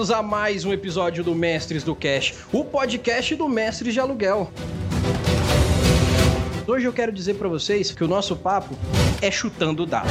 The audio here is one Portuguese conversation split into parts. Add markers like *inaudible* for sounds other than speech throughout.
bem-vindos a mais um episódio do Mestres do Cash, o podcast do Mestres de Aluguel. Hoje eu quero dizer para vocês que o nosso papo é chutando dado.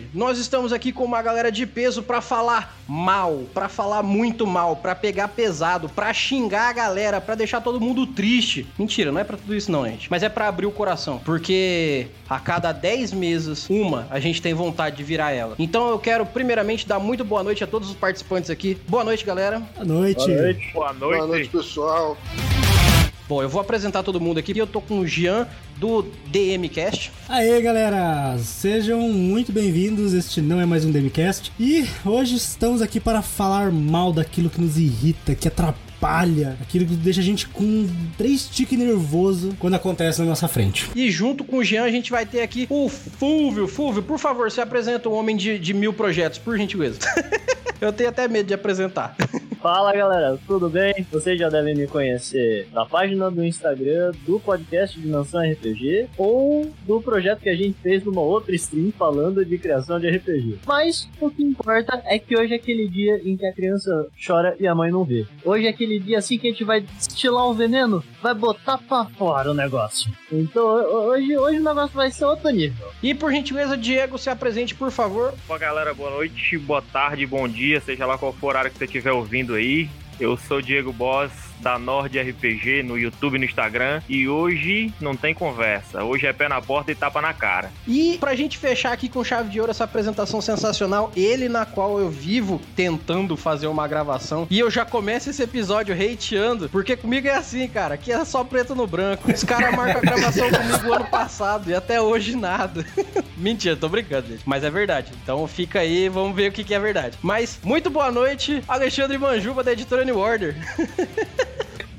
Hoje nós estamos aqui com uma galera de peso para falar mal, para falar muito mal, para pegar pesado, para xingar a galera, para deixar todo mundo triste. Mentira, não é para tudo isso não, gente, mas é para abrir o coração, porque a cada 10 meses, uma, a gente tem vontade de virar ela. Então eu quero primeiramente dar muito boa noite a todos os participantes aqui. Boa noite, galera. Boa noite. Boa noite. Boa noite. Boa noite, pessoal. Bom, eu vou apresentar todo mundo aqui. Eu tô com o Jean do DMcast. Aê, galera! Sejam muito bem-vindos. Este não é mais um DMcast. E hoje estamos aqui para falar mal daquilo que nos irrita, que atrapalha, aquilo que deixa a gente com três tiques nervoso quando acontece na nossa frente. E junto com o Jean, a gente vai ter aqui o Fulvio. Fulvio, por favor, se apresenta um homem de, de mil projetos, por gentileza. *laughs* eu tenho até medo de apresentar. *laughs* Fala galera, tudo bem? Vocês já devem me conhecer da página do Instagram do podcast Dimensão RPG ou do projeto que a gente fez numa outra stream falando de criação de RPG. Mas o que importa é que hoje é aquele dia em que a criança chora e a mãe não vê. Hoje é aquele dia assim que a gente vai destilar o veneno, vai botar pra fora o negócio. Então hoje, hoje o negócio vai ser outro nível. E por gentileza, Diego, se apresente, por favor. Opa, galera, boa noite, boa tarde, bom dia, seja lá qual for o horário que você estiver ouvindo aí. Eu sou o Diego Boss da Nord RPG no YouTube e no Instagram. E hoje não tem conversa. Hoje é pé na porta e tapa na cara. E pra gente fechar aqui com chave de ouro essa apresentação sensacional, ele na qual eu vivo tentando fazer uma gravação. E eu já começo esse episódio hateando, porque comigo é assim, cara. Aqui é só preto no branco. Os caras *laughs* marcam a gravação comigo ano passado e até hoje nada. *laughs* Mentira, tô brincando, gente. Mas é verdade. Então fica aí, vamos ver o que, que é verdade. Mas muito boa noite, Alexandre Manjuba, da editora New Order. *laughs*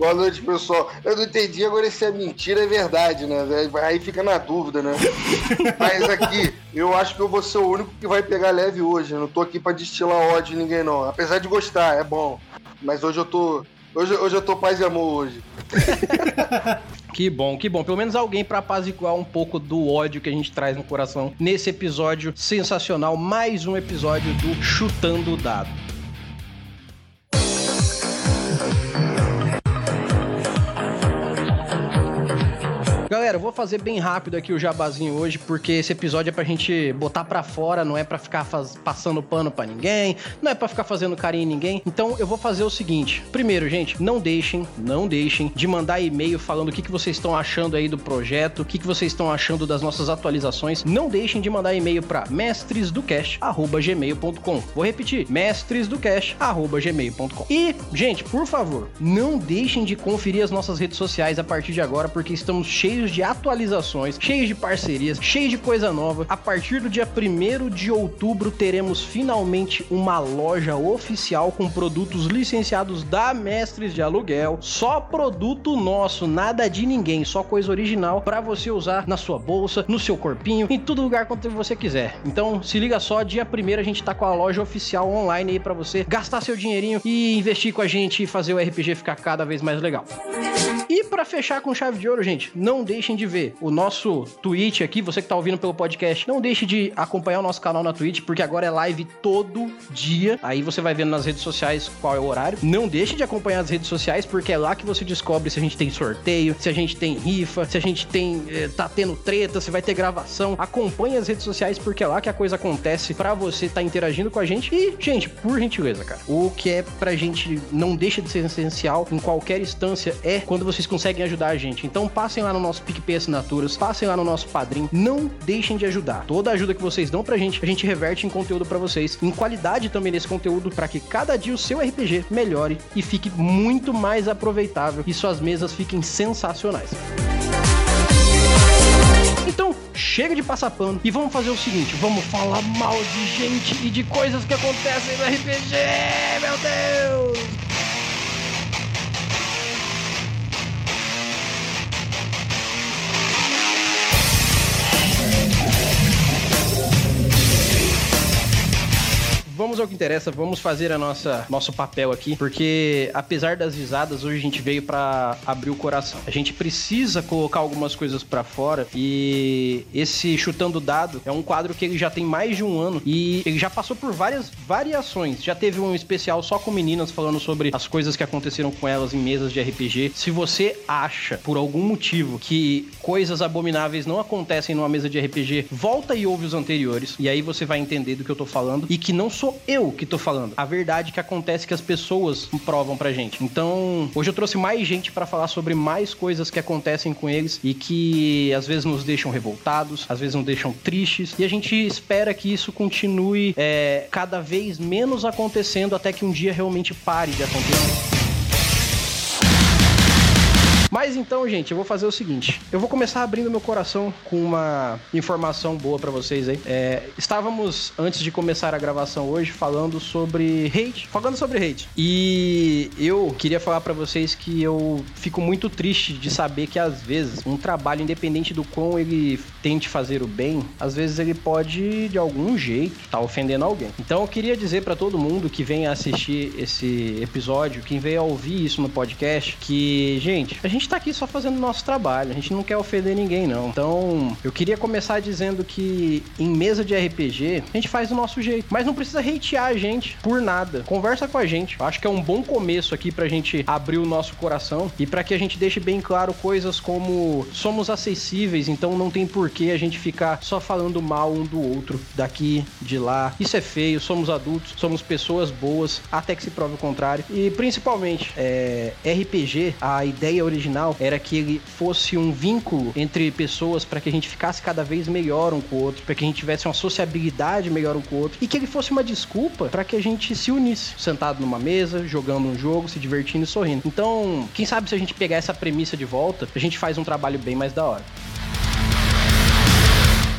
Boa noite, pessoal. Eu não entendi agora se é mentira é verdade, né? Aí fica na dúvida, né? *laughs* Mas aqui, eu acho que eu vou ser o único que vai pegar leve hoje. Eu não tô aqui pra destilar ódio de ninguém, não. Apesar de gostar, é bom. Mas hoje eu tô. Hoje, hoje eu tô paz e amor hoje. *laughs* Que bom, que bom. Pelo menos alguém para apaziguar um pouco do ódio que a gente traz no coração nesse episódio sensacional. Mais um episódio do Chutando o Dado. Galera, eu vou fazer bem rápido aqui o jabazinho hoje, porque esse episódio é pra gente botar pra fora, não é pra ficar faz... passando pano pra ninguém, não é pra ficar fazendo carinho em ninguém. Então eu vou fazer o seguinte: primeiro, gente, não deixem, não deixem de mandar e-mail falando o que, que vocês estão achando aí do projeto, o que, que vocês estão achando das nossas atualizações. Não deixem de mandar e-mail pra mestresdocast.gmail.com. Vou repetir: mestresdocast.gmail.com. E, gente, por favor, não deixem de conferir as nossas redes sociais a partir de agora, porque estamos cheios de atualizações, cheios de parcerias, cheios de coisa nova. A partir do dia 1 de outubro teremos finalmente uma loja oficial com produtos licenciados da Mestres de Aluguel. Só produto nosso, nada de ninguém, só coisa original para você usar na sua bolsa, no seu corpinho, em todo lugar quanto você quiser. Então, se liga só, dia 1 a gente tá com a loja oficial online aí para você gastar seu dinheirinho e investir com a gente e fazer o RPG ficar cada vez mais legal. E para fechar com chave de ouro, gente, não deixem de ver o nosso Twitch aqui, você que tá ouvindo pelo podcast, não deixe de acompanhar o nosso canal na Twitch, porque agora é live todo dia. Aí você vai vendo nas redes sociais qual é o horário. Não deixe de acompanhar as redes sociais, porque é lá que você descobre se a gente tem sorteio, se a gente tem rifa, se a gente tem eh, tá tendo treta, se vai ter gravação. Acompanhe as redes sociais, porque é lá que a coisa acontece para você tá interagindo com a gente. E, gente, por gentileza, cara, o que é pra gente não deixa de ser essencial em qualquer instância é quando vocês conseguem ajudar a gente. Então passem lá no nosso PicPay Assinaturas, passem lá no nosso Padrim, não deixem de ajudar. Toda ajuda que vocês dão pra gente, a gente reverte em conteúdo para vocês, em qualidade também desse conteúdo, para que cada dia o seu RPG melhore e fique muito mais aproveitável e suas mesas fiquem sensacionais. Então, chega de passar pano e vamos fazer o seguinte: vamos falar mal de gente e de coisas que acontecem no RPG, meu Deus! Vamos ao que interessa, vamos fazer a nossa nosso papel aqui, porque apesar das risadas, hoje a gente veio para abrir o coração. A gente precisa colocar algumas coisas para fora e esse chutando dado é um quadro que ele já tem mais de um ano e ele já passou por várias variações. Já teve um especial só com meninas falando sobre as coisas que aconteceram com elas em mesas de RPG. Se você acha por algum motivo que coisas abomináveis não acontecem numa mesa de RPG, volta e ouve os anteriores e aí você vai entender do que eu tô falando e que não sou eu que tô falando. A verdade que acontece que as pessoas provam pra gente. Então, hoje eu trouxe mais gente para falar sobre mais coisas que acontecem com eles e que às vezes nos deixam revoltados, às vezes nos deixam tristes e a gente espera que isso continue é, cada vez menos acontecendo até que um dia realmente pare de acontecer. Mas então, gente, eu vou fazer o seguinte: eu vou começar abrindo meu coração com uma informação boa para vocês aí. É, estávamos, antes de começar a gravação hoje, falando sobre hate. Falando sobre hate. E eu queria falar para vocês que eu fico muito triste de saber que, às vezes, um trabalho, independente do quão ele tente fazer o bem, às vezes ele pode, de algum jeito, estar tá ofendendo alguém. Então eu queria dizer para todo mundo que venha assistir esse episódio, quem veio ouvir isso no podcast, que, gente, a gente gente tá aqui só fazendo nosso trabalho, a gente não quer ofender ninguém, não. Então, eu queria começar dizendo que em mesa de RPG, a gente faz do nosso jeito. Mas não precisa hatear a gente por nada. Conversa com a gente. Eu acho que é um bom começo aqui pra gente abrir o nosso coração e para que a gente deixe bem claro coisas como somos acessíveis, então não tem porquê a gente ficar só falando mal um do outro, daqui, de lá. Isso é feio, somos adultos, somos pessoas boas, até que se prove o contrário. E principalmente, é, RPG, a ideia original original era que ele fosse um vínculo entre pessoas para que a gente ficasse cada vez melhor um com o outro, para que a gente tivesse uma sociabilidade melhor um com o outro e que ele fosse uma desculpa para que a gente se unisse, sentado numa mesa, jogando um jogo, se divertindo e sorrindo. Então, quem sabe se a gente pegar essa premissa de volta, a gente faz um trabalho bem mais da hora.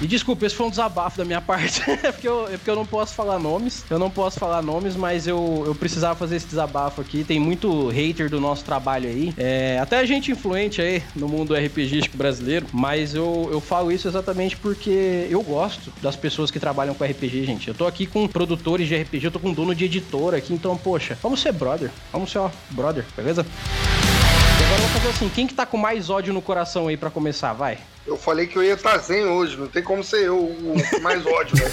E desculpa, esse foi um desabafo da minha parte. *laughs* é, porque eu, é porque eu não posso falar nomes. Eu não posso falar nomes, mas eu, eu precisava fazer esse desabafo aqui. Tem muito hater do nosso trabalho aí. É, até gente influente aí no mundo RPGístico brasileiro. Mas eu, eu falo isso exatamente porque eu gosto das pessoas que trabalham com RPG, gente. Eu tô aqui com produtores de RPG, eu tô com dono de editora aqui. Então, poxa, vamos ser brother. Vamos ser, ó, brother, beleza? E agora eu vou fazer assim: quem que tá com mais ódio no coração aí para começar? Vai. Eu falei que eu ia estar zen hoje, não tem como ser eu o mais ódio, né?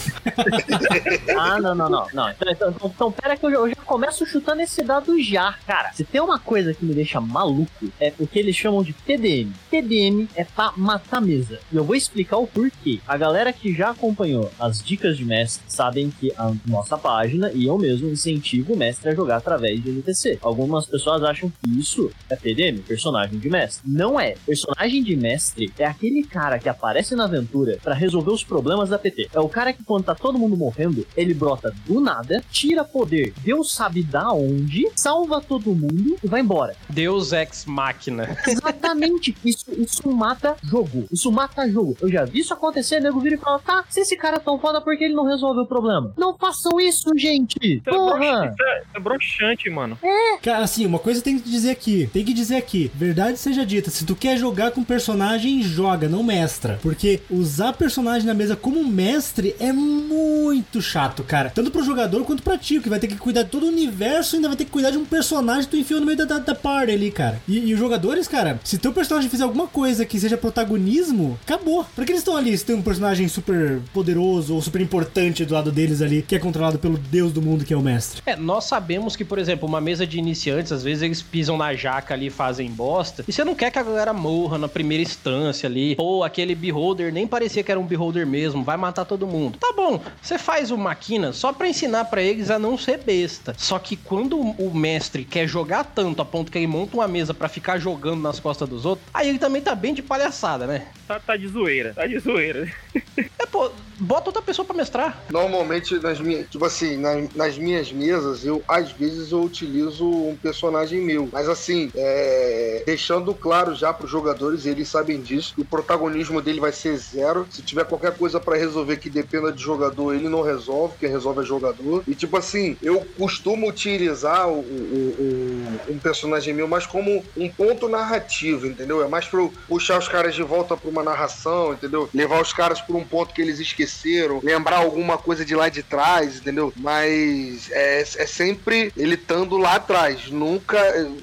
*laughs* ah, não, não, não. não. Então, então, então, então pera que eu, eu, já começo chutando esse dado já. Cara, se tem uma coisa que me deixa maluco, é o que eles chamam de TDM. TDM é pra matar mesa. E eu vou explicar o porquê. A galera que já acompanhou as dicas de mestre sabem que a nossa página e eu mesmo incentivo o mestre a jogar através de NPC. Algumas pessoas acham que isso é TDM, personagem de mestre. Não é. Personagem de mestre é aquele aquele cara que aparece na aventura para resolver os problemas da PT. É o cara que quando tá todo mundo morrendo, ele brota do nada, tira poder, Deus sabe da onde, salva todo mundo e vai embora. Deus ex máquina. Exatamente. Isso, isso mata jogo. Isso mata jogo. Eu já vi isso acontecer, nego vira e fala, tá, se esse cara é tão foda, por que ele não resolve o problema? Não façam isso, gente! Isso é Porra! É, é broxante, mano. É. Cara, assim, uma coisa tem que dizer aqui. Tem que dizer aqui. Verdade seja dita, se tu quer jogar com personagem, joga não mestra. Porque usar personagem na mesa como mestre é muito chato, cara. Tanto pro jogador quanto pra ti, que vai ter que cuidar de todo o universo e ainda vai ter que cuidar de um personagem que tu enfiou no meio da, da, da party ali, cara. E, e, os jogadores, cara, se teu personagem fizer alguma coisa que seja protagonismo, acabou. Pra que eles estão ali se tem um personagem super poderoso ou super importante do lado deles ali, que é controlado pelo deus do mundo que é o mestre? É, nós sabemos que, por exemplo, uma mesa de iniciantes, às vezes eles pisam na jaca ali e fazem bosta, e você não quer que a galera morra na primeira instância ali, pô, aquele beholder nem parecia que era um beholder mesmo, vai matar todo mundo. Tá bom, você faz o máquina só para ensinar para eles a não ser besta. Só que quando o mestre quer jogar tanto a ponto que ele monta uma mesa para ficar jogando nas costas dos outros, aí ele também tá bem de palhaçada, né? Tá, tá de zoeira, tá de zoeira. É, pô, bota outra pessoa para mestrar. Normalmente, nas minhas, tipo assim, nas, nas, minhas mesas, eu às vezes eu utilizo um personagem meu. Mas assim, é, deixando claro já pros jogadores, eles sabem disso, o protagonismo dele vai ser zero. Se tiver qualquer coisa para resolver que dependa de jogador, ele não resolve, quem resolve é jogador. E tipo assim, eu costumo utilizar o, o, o, um personagem meu mais como um ponto narrativo, entendeu? É mais pra eu puxar os caras de volta pra uma narração, entendeu? Levar os caras por um ponto que eles esqueceram lembrar alguma coisa de lá de trás, entendeu? Mas é, é sempre ele estando lá atrás. Nunca.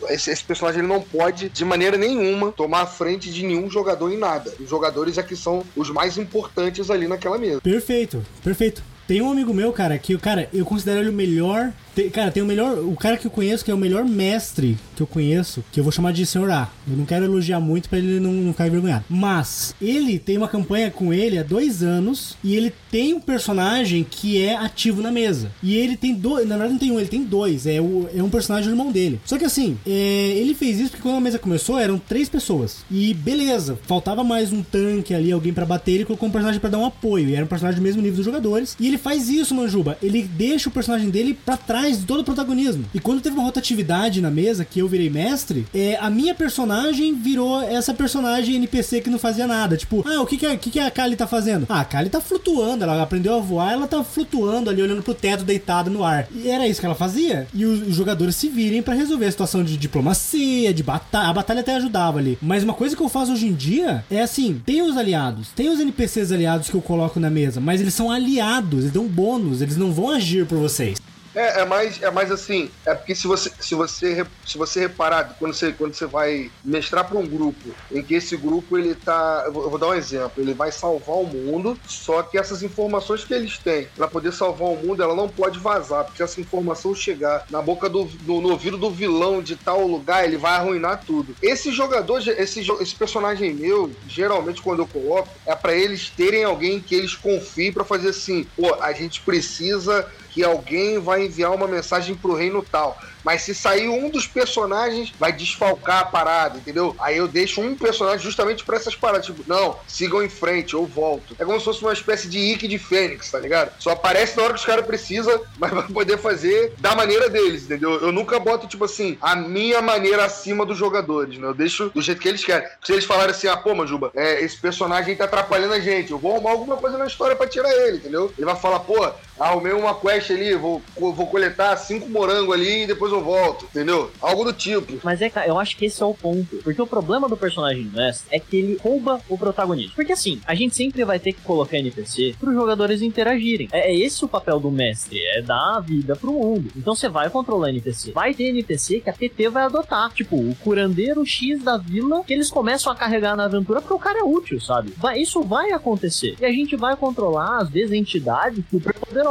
Esse, esse, personagem ele não pode, de maneira nenhuma, tomar a frente de nenhum jogador em nada. Os jogadores é que são os mais importantes ali naquela mesa. Perfeito, perfeito. Tem um amigo meu, cara, que, cara, eu considero ele o melhor tem, cara, tem o melhor. O cara que eu conheço, que é o melhor mestre que eu conheço, que eu vou chamar de Senhor A. Eu não quero elogiar muito para ele não, não ficar envergonhado. Mas ele tem uma campanha com ele há dois anos e ele tem um personagem que é ativo na mesa. E ele tem dois. Na verdade, não tem um, ele tem dois. É, o, é um personagem do irmão dele. Só que assim, é, ele fez isso porque quando a mesa começou eram três pessoas. E beleza, faltava mais um tanque ali, alguém para bater. Ele colocou um personagem para dar um apoio. E era um personagem do mesmo nível dos jogadores. E ele faz isso, Manjuba. Ele deixa o personagem dele para trás de todo o protagonismo. E quando teve uma rotatividade na mesa, que eu virei mestre, é, a minha personagem virou essa personagem NPC que não fazia nada. Tipo, ah, o que, que, a, que, que a Kali tá fazendo? Ah, a Kali tá flutuando, ela aprendeu a voar, ela tá flutuando ali, olhando pro teto, deitada no ar. E era isso que ela fazia. E os, os jogadores se virem para resolver a situação de diplomacia, de batalha. A batalha até ajudava ali. Mas uma coisa que eu faço hoje em dia é assim: tem os aliados, tem os NPCs aliados que eu coloco na mesa, mas eles são aliados, eles dão bônus, eles não vão agir por vocês. É, é mais, é mais assim, é porque se você, se você, se você reparar, quando você, quando você vai mestrar para um grupo, em que esse grupo ele tá, eu vou, dar um exemplo, ele vai salvar o mundo, só que essas informações que eles têm para poder salvar o mundo, ela não pode vazar, porque se essa informação chegar na boca do, do no ouvido do vilão de tal lugar, ele vai arruinar tudo. Esse jogador, esse, esse personagem meu, geralmente quando eu coloco, é para eles terem alguém que eles confiem para fazer assim, pô, a gente precisa que alguém vai enviar uma mensagem pro reino tal. Mas se sair um dos personagens, vai desfalcar a parada, entendeu? Aí eu deixo um personagem justamente pra essas paradas. Tipo, não, sigam em frente, eu volto. É como se fosse uma espécie de Ike de Fênix, tá ligado? Só aparece na hora que os caras precisam, *laughs* mas vai poder fazer da maneira deles, entendeu? Eu nunca boto, tipo assim, a minha maneira acima dos jogadores, né? Eu deixo do jeito que eles querem. Se eles falarem assim, ah, pô, Majuba, é, esse personagem tá atrapalhando a gente, eu vou arrumar alguma coisa na história pra tirar ele, entendeu? Ele vai falar, pô, arrumei uma quest ali, vou, vou coletar cinco morangos ali e depois eu volto, entendeu? Algo do tipo. Mas é, eu acho que esse é o ponto. Porque o problema do personagem do mestre é que ele rouba o protagonismo. Porque assim, a gente sempre vai ter que colocar NPC para os jogadores interagirem. É, é, esse o papel do mestre, é dar vida pro mundo. Então você vai controlar NPC. Vai ter NPC que a TT vai adotar. Tipo, o curandeiro X da vila que eles começam a carregar na aventura porque o cara é útil, sabe? Isso vai acontecer. E a gente vai controlar, às vezes, entidades super poderosas.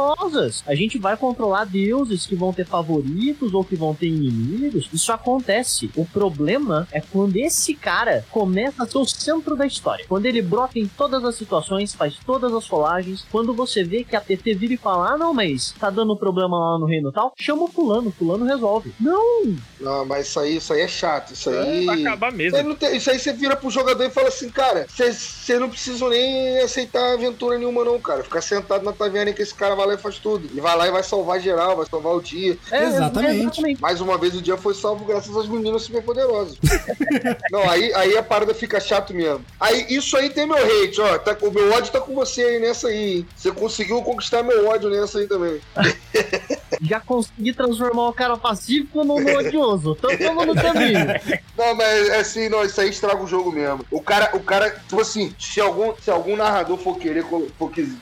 A gente vai controlar deuses que vão ter favoritos ou que vão ter inimigos. Isso acontece. O problema é quando esse cara começa a ser o centro da história. Quando ele brota em todas as situações, faz todas as rolagens. Quando você vê que a TT vira e fala: Ah, não, mas tá dando problema lá no reino tal, chama o fulano, o fulano resolve. Não! Não, mas isso aí, isso aí é chato. Isso aí. É, vai acabar mesmo. Tem, isso aí você vira pro jogador e fala assim, cara, você não precisa nem aceitar aventura nenhuma, não, cara. Ficar sentado na taverna que esse cara vai lá e faz tudo. Ele vai lá e vai salvar geral, vai salvar o dia. É, exatamente. exatamente. Mais uma vez o dia foi salvo graças às meninas super poderosas. *laughs* não, aí, aí a parada fica chato mesmo. Aí isso aí tem meu hate, ó. Tá, o meu ódio tá com você aí nessa aí. Você conseguiu conquistar meu ódio nessa aí também. *laughs* Já consegui transformar o cara pacífico no odioso. Então tamo no caminho. *laughs* Não, mas assim, não, isso aí estraga o jogo mesmo. O cara, o cara, tipo assim, se algum, se algum narrador for querer, for,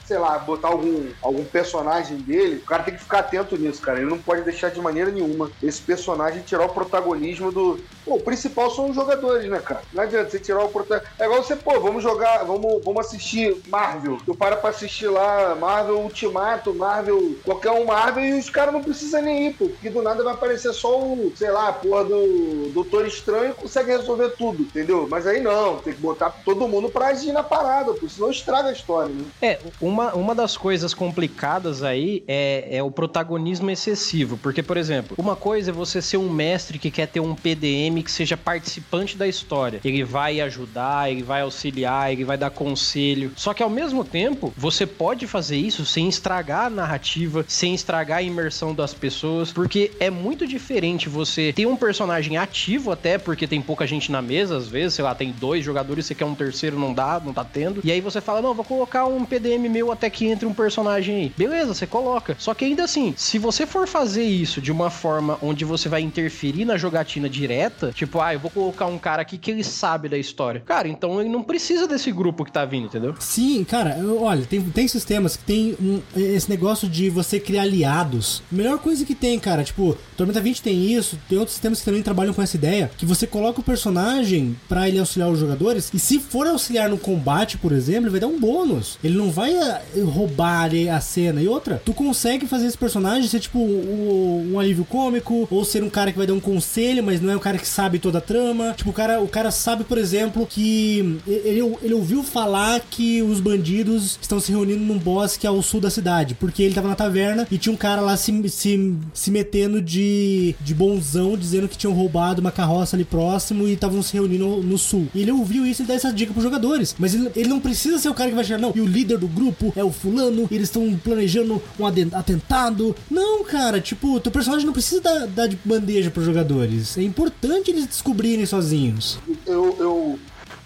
sei lá, botar algum, algum personagem dele, o cara tem que ficar atento nisso, cara. Ele não pode deixar de maneira nenhuma esse personagem tirar o protagonismo do. Pô, o principal são os jogadores, né, cara? Não adianta você tirar o protagonismo. É igual você, pô, vamos jogar, vamos, vamos assistir Marvel. Tu para pra assistir lá Marvel Ultimato, Marvel, qualquer um Marvel, e os caras não precisam nem ir, pô, porque do nada vai aparecer só o, sei lá, a porra do Doutor Estranho e consegue resolver tudo, entendeu? Mas aí não, tem que botar todo mundo pra agir na parada, porque senão estraga a história, né? É, uma, uma das coisas complicadas aí é, é o protagonismo excessivo, porque, por exemplo, uma coisa é você ser um mestre que quer ter um PDM que seja participante da história. Ele vai ajudar, ele vai auxiliar, ele vai dar conselho. Só que ao mesmo tempo, você pode fazer isso sem estragar a narrativa, sem estragar a imersão das pessoas, porque é muito diferente você ter um personagem ativo até, porque tem pouca gente na mesa, às vezes, sei lá, tem dois jogadores, você quer um terceiro, não dá, não tá tendo. E aí você fala, não, vou colocar um PDM meu até que entre um personagem aí. Beleza, você coloca. Só que ainda assim, se você for fazer isso de uma forma onde você vai interferir na jogatina direta, tipo, ah, eu vou colocar um cara aqui que ele sabe da história. Cara, então ele não precisa desse grupo que tá vindo, entendeu? Sim, cara, olha, tem, tem sistemas que tem um- esse negócio de você criar aliados. Melhor coisa que tem, cara, tipo, Tormenta 20 tem isso, tem outros sistemas que também trabalham com essa ideia, que você coloca o personagem pra ele auxiliar os jogadores, e se for auxiliar no combate, por exemplo, ele vai dar um bônus. Ele não vai eh, roubar a cena. E outra, tu consegue fazer esse personagem ser tipo um, um alívio cômico, ou ser um cara que vai dar um conselho, mas não é um cara que sabe toda a trama. Tipo, o cara, o cara sabe, por exemplo, que ele, ele ouviu falar que os bandidos estão se reunindo num bosque ao sul da cidade, porque ele tava na taverna e tinha um cara lá se, se, se metendo de, de bonzão, dizendo que tinham roubado uma carroça ali próximo e estavam se reunindo no, no sul. E ele ouviu isso e dá essa dica pros jogadores. Mas ele, ele não precisa ser o cara que vai chegar, não. E o líder do grupo é o fulano, eles estão planejando um atentado. Não, cara, tipo, teu personagem não precisa dar, dar de bandeja pros jogadores. É importante eles descobrirem sozinhos. Eu, eu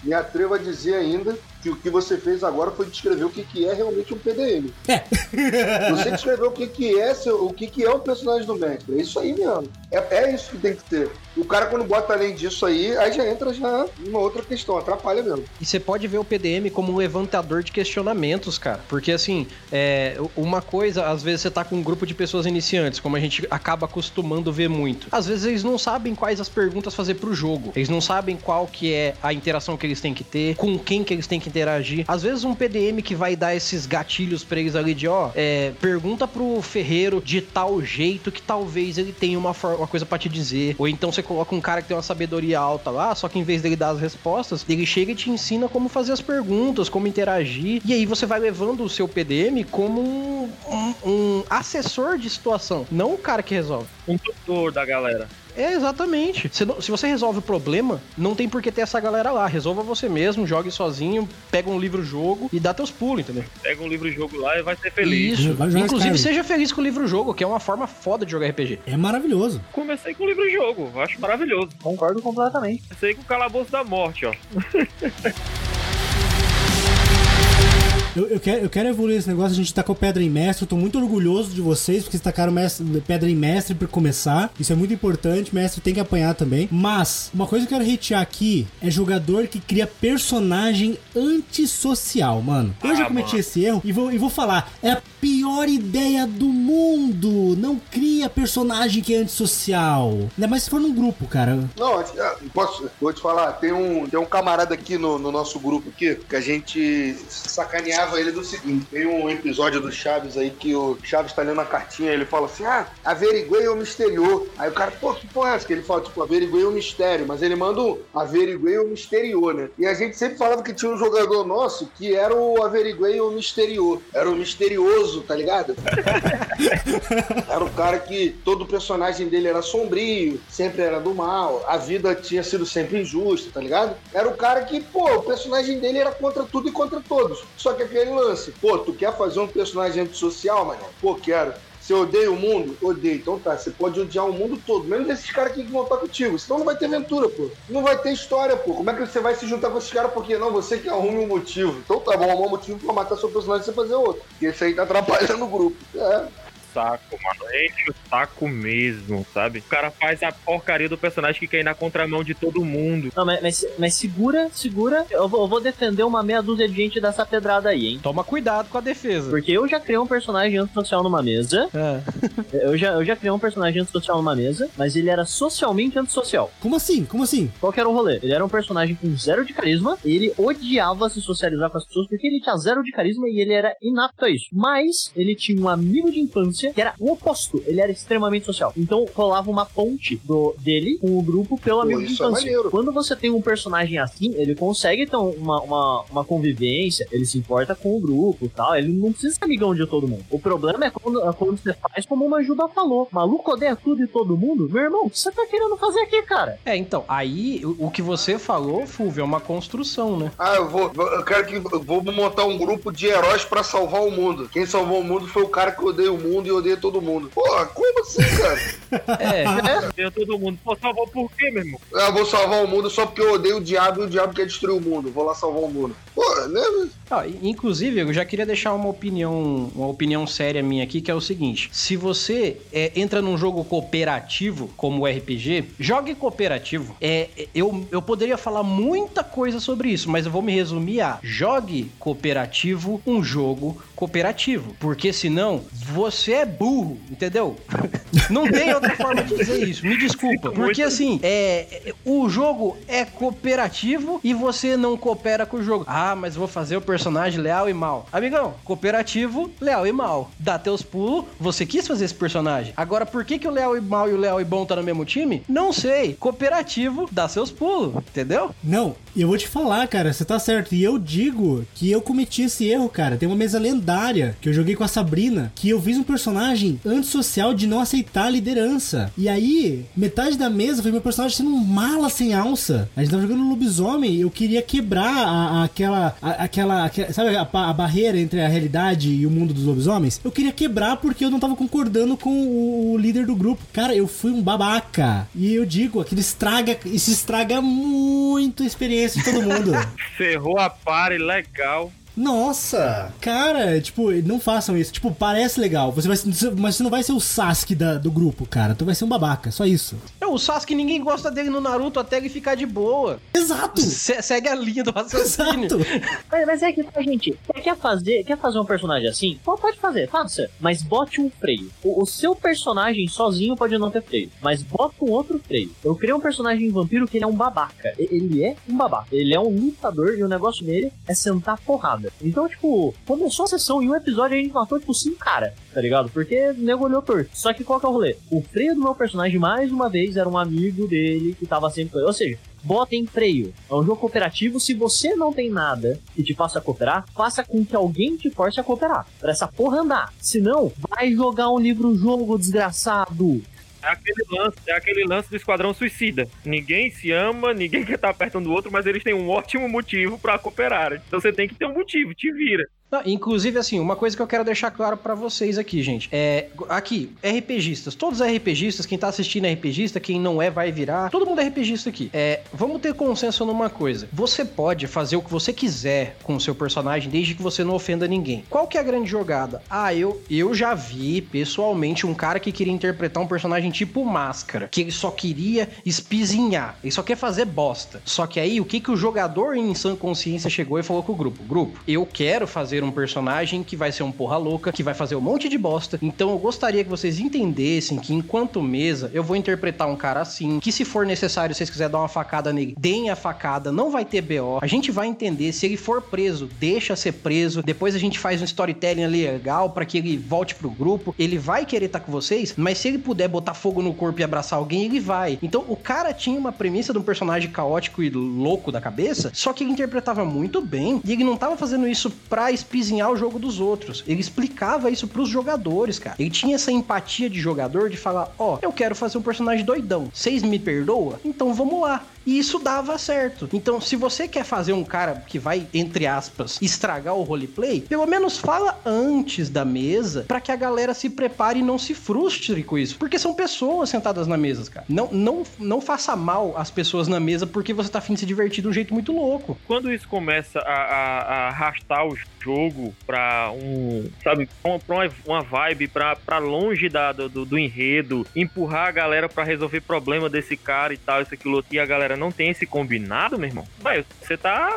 me atrevo a dizer ainda que o que você fez agora foi descrever o que, que é realmente um PDM. É. *laughs* Você descreveu o que, que é o que, que é um personagem do mestre. É isso aí mesmo. É, é isso que tem que ter. O cara, quando bota além disso aí, aí já entra já numa outra questão, atrapalha mesmo. E você pode ver o PDM como um levantador de questionamentos, cara. Porque, assim, é, uma coisa, às vezes você tá com um grupo de pessoas iniciantes, como a gente acaba acostumando ver muito. Às vezes eles não sabem quais as perguntas fazer pro jogo. Eles não sabem qual que é a interação que eles têm que ter, com quem que eles têm que interagir. Às vezes um PDM que vai dar esses gatilhos pra eles ali de, ó, é, pergunta pro ferreiro de tal jeito que talvez ele tenha uma, uma coisa pra te dizer. Ou então você coloca um cara que tem uma sabedoria alta lá, só que em vez dele dar as respostas, ele chega e te ensina como fazer as perguntas, como interagir. E aí você vai levando o seu PDM como um, um- um assessor de situação, não o cara que resolve. Um tutor da galera. É, exatamente. Se, não- se você resolve o problema, não tem por que ter essa galera lá. Resolva você mesmo, jogue sozinho, pega um livro-jogo e dá teus pulos, entendeu? Pega um livro-jogo lá e vai ser feliz. Isso. Inclusive, Skyrim. seja feliz com o livro-jogo, que é uma forma foda de jogar RPG. É maravilhoso. Comecei com o livro-jogo, acho maravilhoso. Concordo completamente. Comecei com o calabouço da morte, ó. *laughs* Eu, eu quero, eu quero evoluir esse negócio, a gente tacou pedra em mestre, eu tô muito orgulhoso de vocês, porque vocês tacaram mestre- pedra em mestre pra começar. Isso é muito importante, mestre tem que apanhar também. Mas, uma coisa que eu quero hatear aqui é jogador que cria personagem antissocial, mano. Eu já Ah, cometi mano. esse erro e vou, e vou falar, é a pior ideia do mundo. Não cria personagem que é antissocial. Ainda mais se for num grupo, cara. Não, ah, posso, vou te falar, tem um, tem um camarada aqui no, no nosso grupo aqui que a gente sacaneava ele do seguinte: tem um episódio do Chaves aí que o Chaves tá lendo a cartinha ele fala assim: ah, averiguei o mistério. Aí o cara, pô, que porra é essa? Que ele fala, tipo, averiguei o mistério, mas ele manda um averiguei o mistério, né? E a gente sempre falava que tinha um jogador nosso que era o averiguei o mistério. Era o misterioso, tá ligado? *laughs* Era o cara que todo personagem dele era sombrio, sempre era do mal, a vida tinha sido sempre injusta, tá ligado? Era o cara que, pô, o personagem dele era contra tudo e contra todos. Só que aquele lance, pô, tu quer fazer um personagem antissocial, mano? Pô, quero. Você odeia o mundo? Odeio. Então tá, você pode odiar o mundo todo, menos esses caras aqui que vão estar contigo. Senão não vai ter aventura, pô. Não vai ter história, pô. Como é que você vai se juntar com esses caras? Porque não, você que arrume um motivo. Então tá bom, arrumar um motivo pra matar seu personagem e você fazer outro. Porque esse aí tá atrapalhando o grupo. É. Saco, mano. Enche o saco mesmo, sabe? O cara faz a porcaria do personagem que quer ir na contramão de todo mundo. Não, mas, mas, mas segura, segura. Eu vou, eu vou defender uma meia dúzia de gente dessa pedrada aí, hein? Toma cuidado com a defesa. Porque eu já criei um personagem antissocial numa mesa. É. *laughs* Eu já, eu já criei um personagem antissocial numa mesa, mas ele era socialmente antissocial. Como assim? Como assim? Qual que era o rolê? Ele era um personagem com zero de carisma, ele odiava se socializar com as pessoas porque ele tinha zero de carisma e ele era inapto a isso. Mas ele tinha um amigo de infância que era o oposto, ele era extremamente social. Então rolava uma ponte do, dele com o grupo pelo Pô, amigo de é infância. maneiro. Quando você tem um personagem assim, ele consegue ter uma, uma, uma convivência, ele se importa com o grupo e tal, ele não precisa ser amigão de todo mundo. O problema é quando, é quando você faz como uma Juba falou, maluco odeia tudo e todo mundo. Meu irmão, o que você tá querendo fazer aqui, cara? É, então, aí o, o que você falou, Fulvio, é uma construção, né? Ah, eu vou. Eu quero que. eu Vou montar um grupo de heróis pra salvar o mundo. Quem salvou o mundo foi o cara que odeia o mundo e odeia todo mundo. Porra, como assim, cara? *laughs* É, Deu todo mundo. Pô, salvou por quê, meu irmão? Ah, vou salvar o mundo só porque eu odeio o diabo e o diabo quer destruir o mundo. Vou lá salvar o mundo. Pô, né? Ah, inclusive, eu já queria deixar uma opinião, uma opinião séria minha aqui, que é o seguinte: se você é, entra num jogo cooperativo, como o RPG, jogue cooperativo. É, eu, eu poderia falar muita coisa sobre isso, mas eu vou me resumir a jogue cooperativo um jogo cooperativo. Porque senão você é burro, entendeu? *laughs* Não tem outra forma de dizer isso. Me desculpa. Porque assim, é, o jogo é cooperativo e você não coopera com o jogo. Ah, mas vou fazer o personagem leal e mal. Amigão, cooperativo, leal e mal. Dá teus pulos, você quis fazer esse personagem. Agora, por que, que o leal e mal e o leal e bom tá no mesmo time? Não sei. Cooperativo, dá seus pulos, entendeu? Não, e eu vou te falar, cara, você tá certo. E eu digo que eu cometi esse erro, cara. Tem uma mesa lendária que eu joguei com a Sabrina, que eu fiz um personagem antissocial de não aceitar a liderança. E aí, metade da mesa foi meu personagem sendo um mala sem alça. A gente tava jogando lobisomem, eu queria quebrar a, a, aquela, a, aquela, sabe a, a, barreira entre a realidade e o mundo dos lobisomens? Eu queria quebrar porque eu não tava concordando com o, o líder do grupo. Cara, eu fui um babaca. E eu digo, aquilo estraga, isso estraga muito a experiência de todo mundo. *laughs* Ferrou a pare legal. Nossa! Cara, tipo, não façam isso. Tipo, parece legal. Você vai, mas você não vai ser o Sasuke da, do grupo, cara. Tu vai ser um babaca, só isso. É, o Sasuke ninguém gosta dele no Naruto até ele ficar de boa. Exato! Se, segue a linha do raciocínio. Exato! Mas, mas é que, gente, quer fazer, quer fazer um personagem assim? Pode fazer, faça. Mas bote um freio. O, o, seu personagem sozinho pode não ter freio. Mas bota um outro freio. Eu criei um personagem vampiro que ele é um babaca. Ele é um babaca. Ele é um lutador e o negócio dele é sentar porrada. Então, tipo, começou a sessão e um episódio a gente matou, tipo, cinco cara, tá ligado? Porque o nego olhou torto. Só que qual que é o rolê? O freio do meu personagem, mais uma vez, era um amigo dele que tava sempre com ele. Ou seja, botem freio. É um jogo cooperativo. Se você não tem nada que te faça cooperar, faça com que alguém te force a cooperar. Pra essa porra andar. Senão, vai jogar um livro-jogo, desgraçado. É aquele, lance, é aquele lance do Esquadrão Suicida. Ninguém se ama, ninguém *laughs* quer estar perto um do outro, mas eles têm um ótimo motivo para cooperar. Então você tem que ter um motivo, te vira. Não, inclusive, assim, uma coisa que eu quero deixar claro para vocês aqui, gente. É. Aqui, RPGistas. Todos RPGistas, quem tá assistindo é RPGista, quem não é, vai virar. Todo mundo é RPGista aqui. É. Vamos ter consenso numa coisa. Você pode fazer o que você quiser com o seu personagem, desde que você não ofenda ninguém. Qual que é a grande jogada? Ah, eu, eu já vi pessoalmente um cara que queria interpretar um personagem tipo máscara, que ele só queria espizinhar. Ele só quer fazer bosta. Só que aí, o que que o jogador em sã consciência chegou e falou com o grupo? Grupo, eu quero fazer um personagem que vai ser um porra louca, que vai fazer um monte de bosta. Então eu gostaria que vocês entendessem que enquanto mesa, eu vou interpretar um cara assim, que se for necessário, se vocês quiserem dar uma facada nele, deem a facada, não vai ter BO. A gente vai entender, se ele for preso, deixa ser preso. Depois a gente faz um storytelling legal para que ele volte pro grupo. Ele vai querer estar tá com vocês, mas se ele puder botar fogo no corpo e abraçar alguém, ele vai. Então o cara tinha uma premissa de um personagem caótico e louco da cabeça, só que ele interpretava muito bem e ele não tava fazendo isso pra espizinhar o jogo dos outros. Ele explicava isso pros jogadores, cara. Ele tinha essa empatia de jogador de falar: Ó, oh, eu quero fazer um personagem doidão. Vocês me perdoam? Então vamos lá. E isso dava certo. Então, se você quer fazer um cara que vai, entre aspas, estragar o roleplay, pelo menos fala antes da mesa para que a galera se prepare e não se frustre com isso. Porque são pessoas sentadas na mesa, cara. Não, não, não faça mal às pessoas na mesa porque você tá afim de se divertir de um jeito muito louco. Quando isso começa a, a, a arrastar o jogo pra um, sabe, pra uma, uma vibe pra, pra longe da, do, do enredo, empurrar a galera para resolver problema desse cara e tal, isso, aquilo, e a galera não tem esse combinado, meu irmão, vai, você tá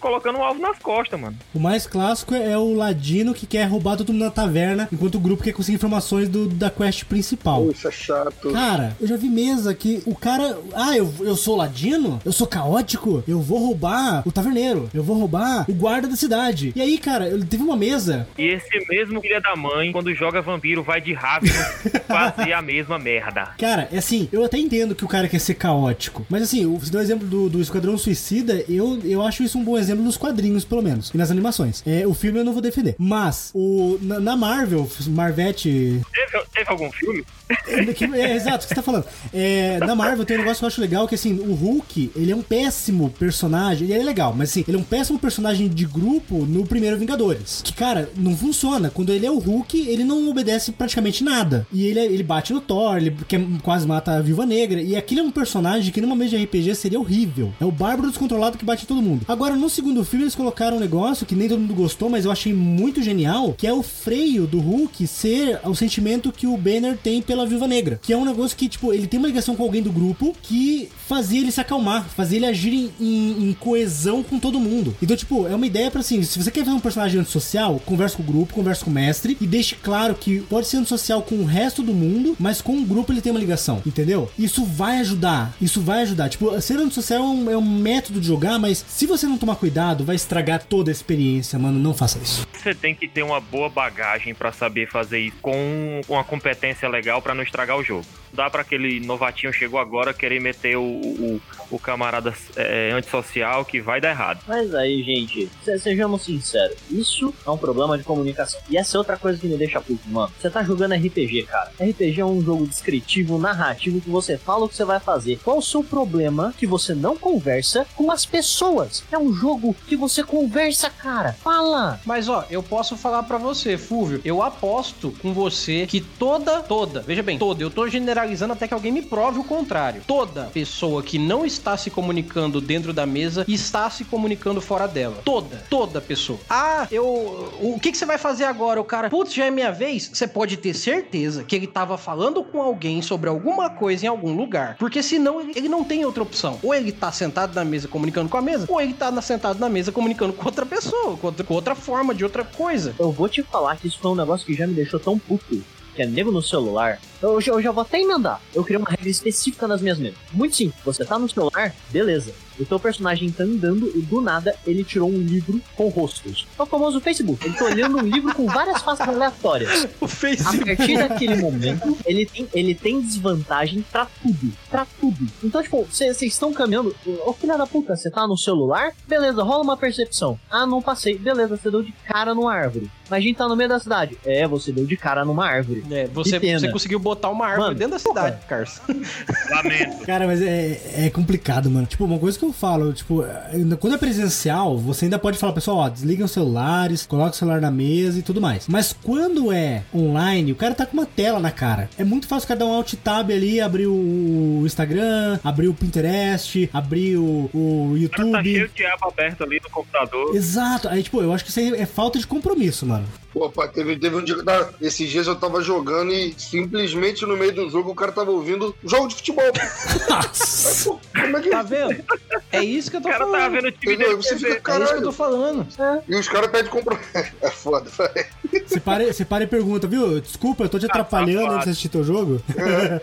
colocando um alvo nas costas, mano. O mais clássico é o ladino que quer roubar todo mundo na taverna, enquanto o grupo quer conseguir informações do, da quest principal. Puxa, chato. Cara, eu já vi mesa que o cara, ah, eu, eu sou ladino, eu sou caótico, eu vou roubar o taverneiro, eu vou roubar o guarda da cidade. E aí, cara, teve uma mesa. E esse mesmo filho da mãe, quando joga vampiro, vai de rápido *laughs* fazer a mesma merda. Cara, é assim, eu até entendo que o cara quer ser caótico, mas assim, você deu o exemplo do, do Esquadrão Suicida, eu, eu acho isso um bom exemplo nos quadrinhos, pelo menos, e nas animações. É, o filme eu não vou defender. Mas, o, na, na Marvel, Marvete. Teve, teve algum filme? É, que- é, exato, o que você tá falando. É, na Marvel tem um negócio que eu acho legal, que assim, o Hulk, ele é um péssimo personagem, ele é legal, mas assim, ele é um péssimo personagem de grupo no primeiro Vingadores. Que, cara, não funciona. Quando ele é o Hulk, ele não obedece praticamente nada. E ele, é- ele bate no Thor, ele quer, quase mata a Viúva Negra. E aquele é um personagem que numa mesa de RPG seria horrível. É o bárbaro descontrolado que bate todo mundo. Agora, no segundo filme, eles colocaram um negócio que nem todo mundo gostou, mas eu achei muito genial, que é o freio do Hulk ser o sentimento que o Banner tem pela Viúva Negra. Que é um negócio que, tipo, ele tem uma ligação com alguém do grupo que fazia ele se acalmar, fazia ele agir em, em- em coesão com todo mundo. Então, tipo, é uma ideia pra assim, se você quer fazer um personagem antissocial, conversa com o grupo, conversa com o mestre e deixe claro que pode ser antissocial com o resto do mundo, mas com o grupo ele tem uma ligação, entendeu? Isso vai ajudar, isso vai ajudar. Tipo, ser antissocial é um, é um método de jogar, mas se você não tomar cuidado, vai estragar toda a experiência, mano. Não faça isso. Você tem que ter uma boa bagagem pra saber fazer isso com uma competência legal pra não estragar o jogo. Dá pra aquele novatinho chegou agora querer meter o, o, o camarada é, antissocial que vai dar errado. Mas aí, gente, se- sejamos sinceros, isso é um problema de comunicação. E essa é outra coisa que me deixa puto, mano. Você tá jogando RPG, cara. RPG é um jogo descritivo, narrativo, que você fala o que você vai fazer. Qual o seu problema que você não conversa com as pessoas? É um jogo que você conversa, cara. Fala! Mas ó, eu posso falar pra você, Fúvio, eu aposto com você que toda, toda, veja bem, toda, eu tô generalizando até que alguém me prove o contrário. Toda pessoa que não está se comunicando dentro da mesa está se comunicando fora dela. Toda, toda pessoa. Ah, eu. O que, que você vai fazer agora? O cara, putz, já é minha vez? Você pode ter certeza que ele tava falando com alguém sobre alguma coisa em algum lugar. Porque senão ele não tem outra opção. Ou ele tá sentado na mesa comunicando com a mesa, ou ele tá sentado na mesa comunicando com outra pessoa, com outra, com outra forma, de outra coisa. Eu vou te falar que isso foi um negócio que já me deixou tão puto. Que é nego no celular. Eu, já- eu já vou até emendar. Eu criei uma regra específica nas minhas mesas. Muito simples. Você tá no celular, beleza. O teu personagem tá andando e do nada ele tirou um livro com rostos. É o famoso Facebook. Ele tá olhando um livro com várias faces aleatórias. *laughs* O A Facebook. partir daquele momento, ele tem, ele tem desvantagem pra tudo. Pra tudo. Então, tipo, vocês estão caminhando. Ô filha da puta, você tá no celular? Beleza, rola uma percepção. Ah, não passei. Beleza, você deu de cara numa árvore. Mas a gente tá no meio da cidade. É, você deu de cara numa árvore. É, você, você conseguiu botar uma árvore Mano, dentro da cidade, Carlos. *laughs* Lamento. Cara, mas é, é complicado, mano. Tipo, uma coisa que eu falo, tipo, ainda- quando é presencial, você ainda pode falar, pessoal, ó, desliguem os celulares, coloca o celular na mesa e tudo mais. Mas quando é online, o cara tá com uma tela na cara. É muito fácil o cara dar um alt tab ali, abrir o Instagram, abrir o Pinterest, abrir o, o O cara tá cheio YouTube. de aba aberta ali no computador. Exato. Aí, tipo, eu acho que isso aí é falta de compromisso, mano. Pô, pá, teve, teve um dia que eu tava, esses dias eu tava jogando e simplesmente no meio do jogo o cara tava ouvindo jogo de futebol. *laughs* Nossa. Pô, como é que Tá vendo? É isso que eu O tô cara falando. tava vendo o time dele Você fica, É isso que eu tô falando. E os caras pedem compromisso. *laughs* É foda. Você para, você para e pergunta, viu? Desculpa, eu tô te atrapalhando antes de assistir teu jogo.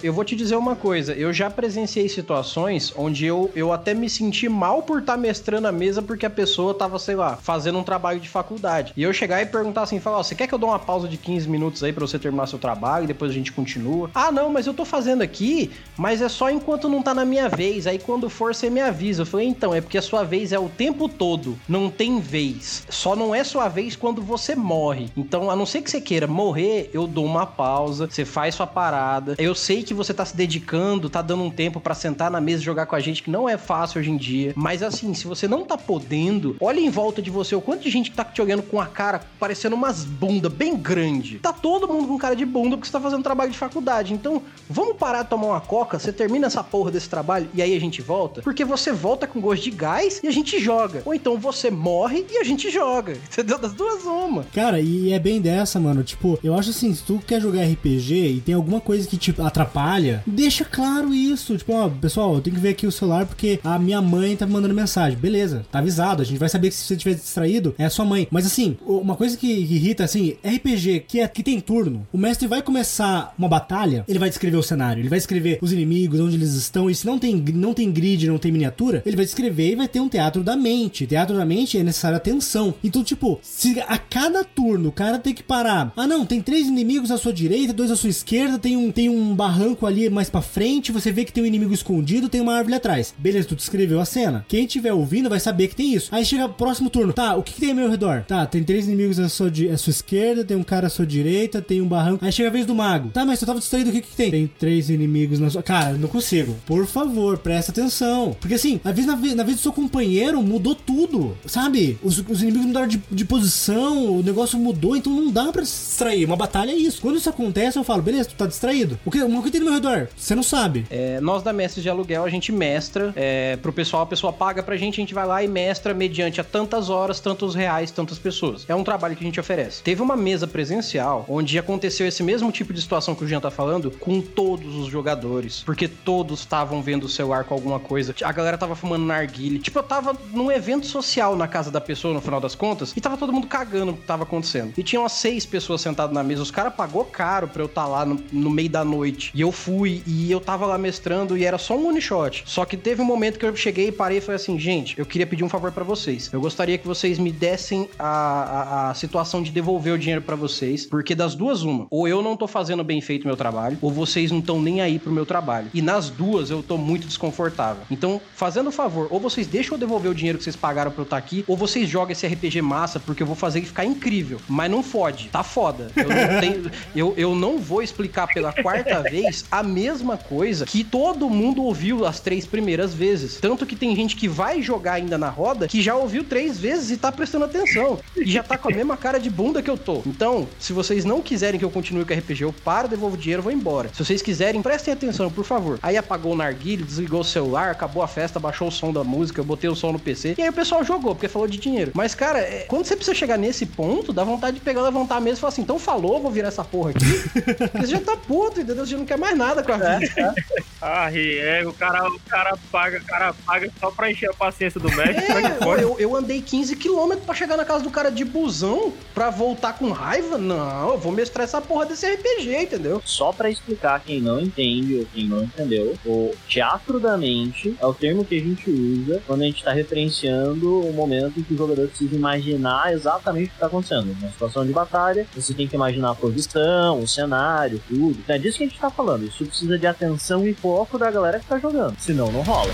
Eu vou te dizer uma coisa, eu já presenciei situações onde eu, eu até me senti mal por estar mestrando a mesa porque a pessoa tava, sei lá, fazendo um trabalho de faculdade. E eu chegar e perguntar assim, falar, ó, você quer que eu dê uma pausa de 15 minutos aí pra você terminar seu trabalho e depois a gente continua? Ah, não, mas eu tô fazendo aqui, mas é só enquanto não tá na minha vez, aí quando for você me avisa. Eu falei, então, é porque a sua vez é o tempo todo, não tem vez. Só não é sua vez quando você morre. Então, a não ser que você queira morrer, eu dou uma pausa, você faz sua parada. Eu sei que você tá se dedicando, tá dando um tempo pra sentar na mesa e jogar com a gente, que não é fácil hoje em dia. Mas assim, se você não tá podendo, olha em volta de você o quanto de gente que tá te olhando com a cara parecendo umas bunda bem grande. Tá todo mundo com cara de bunda porque você tá fazendo trabalho de faculdade. Então, vamos parar de tomar uma coca, você termina essa porra desse trabalho e aí a gente volta? Porque você volta com gosto de gás e a gente joga. Ou então você morre e a gente joga. *laughs* Entendeu? Das duas uma. Cara, e é bem dessa, mano. Tipo, eu acho assim, se tu quer jogar RPG e tem alguma coisa que te atrapalha, deixa claro isso. Tipo, ó, pessoal, eu tenho que ver aqui o celular porque a minha mãe tá me mandando mensagem. Beleza, tá avisado. A gente vai saber que se você estiver distraído, é a sua mãe. Mas assim, uma coisa que irrita, assim, RPG que, é, que tem turno. O mestre vai começar uma batalha, ele vai descrever o cenário, ele vai escrever os inimigos, onde eles estão. E se não tem, não tem grid, não tem miniatura, ele vai descrever e vai ter um teatro da mente. Teatro da mente é necessário atenção. Então, tipo, se a cada turno o cara tem que parar. Ah, não, tem três inimigos à sua direita, dois à sua esquerda, tem um, tem um barranco ali mais pra frente, você vê que tem um inimigo escondido, tem uma árvore atrás. Beleza, tu descreveu a cena. Quem estiver ouvindo vai saber que tem isso. Aí chega o próximo turno. Tá, o que, que tem ao meu redor? Tá, tem três inimigos à sua, à sua esquerda, tem um cara à sua direita, tem um barranco. Aí chega a vez do mago. Tá, mas você tava distraído, o que que tem? Tem três inimigos na sua. Cara, não consigo. Por favor, presta atenção. Porque assim, às vezes na, na vez do seu companheiro mudou tudo, sabe? Os, os inimigos mudaram de, de posição, o negócio mudou, então não dá pra se distrair. Uma batalha é isso. Quando isso acontece, eu falo, beleza, tu tá distraído. O que, o que tem no meu redor? Você não sabe. É, nós da Mestres de Aluguel, a gente mestra é, pro pessoal, a pessoa paga pra gente, a gente vai lá e mestra mediante a tantas horas, tantos reais, tantas pessoas. É um trabalho que a gente oferece. Teve uma mesa presencial onde aconteceu esse mesmo tipo de situação que o Jean tá falando com todos os jogadores, porque todos estavam vendo o celular com alguma coisa. A galera tava fumando narguile. Tipo, eu tava num evento social na casa da pessoa, no final das contas, e tava todo mundo cagando o que tava acontecendo. E tinha umas seis pessoas sentadas na mesa. Os caras pagou caro pra eu estar lá no, no meio da noite. E eu fui, e eu tava lá mestrando, e era só um one shot. Só que teve um momento que eu cheguei e parei e falei assim, gente, eu queria pedir um favor pra vocês. Eu gostaria que vocês me dessem a, a, a situação de devolver o dinheiro pra vocês, porque das duas, uma. Ou eu não tô fazendo bem feito meu trabalho, ou vocês não estão nem aí pro meu trabalho. E nas duas eu tô muito desconfortável. Então, fazendo o favor, ou vocês deixam eu devolver o dinheiro que vocês pagaram pra eu estar aqui, ou vocês jogam esse RPG massa, porque eu vou fazer ele ficar incrível. Mas não fode, tá foda. Eu não, *laughs* tenho- eu, eu não vou explicar pela quarta *laughs* vez a mesma coisa que todo mundo ouviu as três primeiras vezes. Tanto que tem gente que vai jogar ainda na roda que já ouviu três vezes e tá prestando atenção. E já tá com a mesma cara de bunda que eu tô. Então, se vocês não quiserem que eu continue com o RPG, eu paro, devolvo o dinheiro vou embora. Se vocês quiserem, prestem atenção, por favor. Aí apagou o narguilho, desligou o celular, acabou a festa, baixou o som da música, eu botei o som no PC. E aí o pessoal jogou, porque falou de dinheiro. Mas, cara, é, quando você precisa chegar nesse ponto, dá vontade de pegar, levantar a mesa e falar assim, então falou, vou virar essa porra aqui. *laughs* Você já tá puto, entendeu? Você já não quer mais nada com a vida. Ah, é, o cara, o cara paga, o cara paga só pra encher a paciência do como é eu, eu andei 15 quilômetros pra chegar na casa do cara de busão pra voltar com raiva? Não, eu vou mestrar essa porra desse RPG, entendeu? Só pra explicar quem não entende ou quem não entendeu, o teatro da mente é o termo que a gente usa quando a gente tá referenciando o momento em que o jogador precisa imaginar exatamente o que tá acontecendo. Na situação de batalha, você tem que imaginar a posição, o cenário, tudo. Então é disso que a gente tá falando. Isso precisa de atenção e foco da galera que tá jogando. Senão, não rola.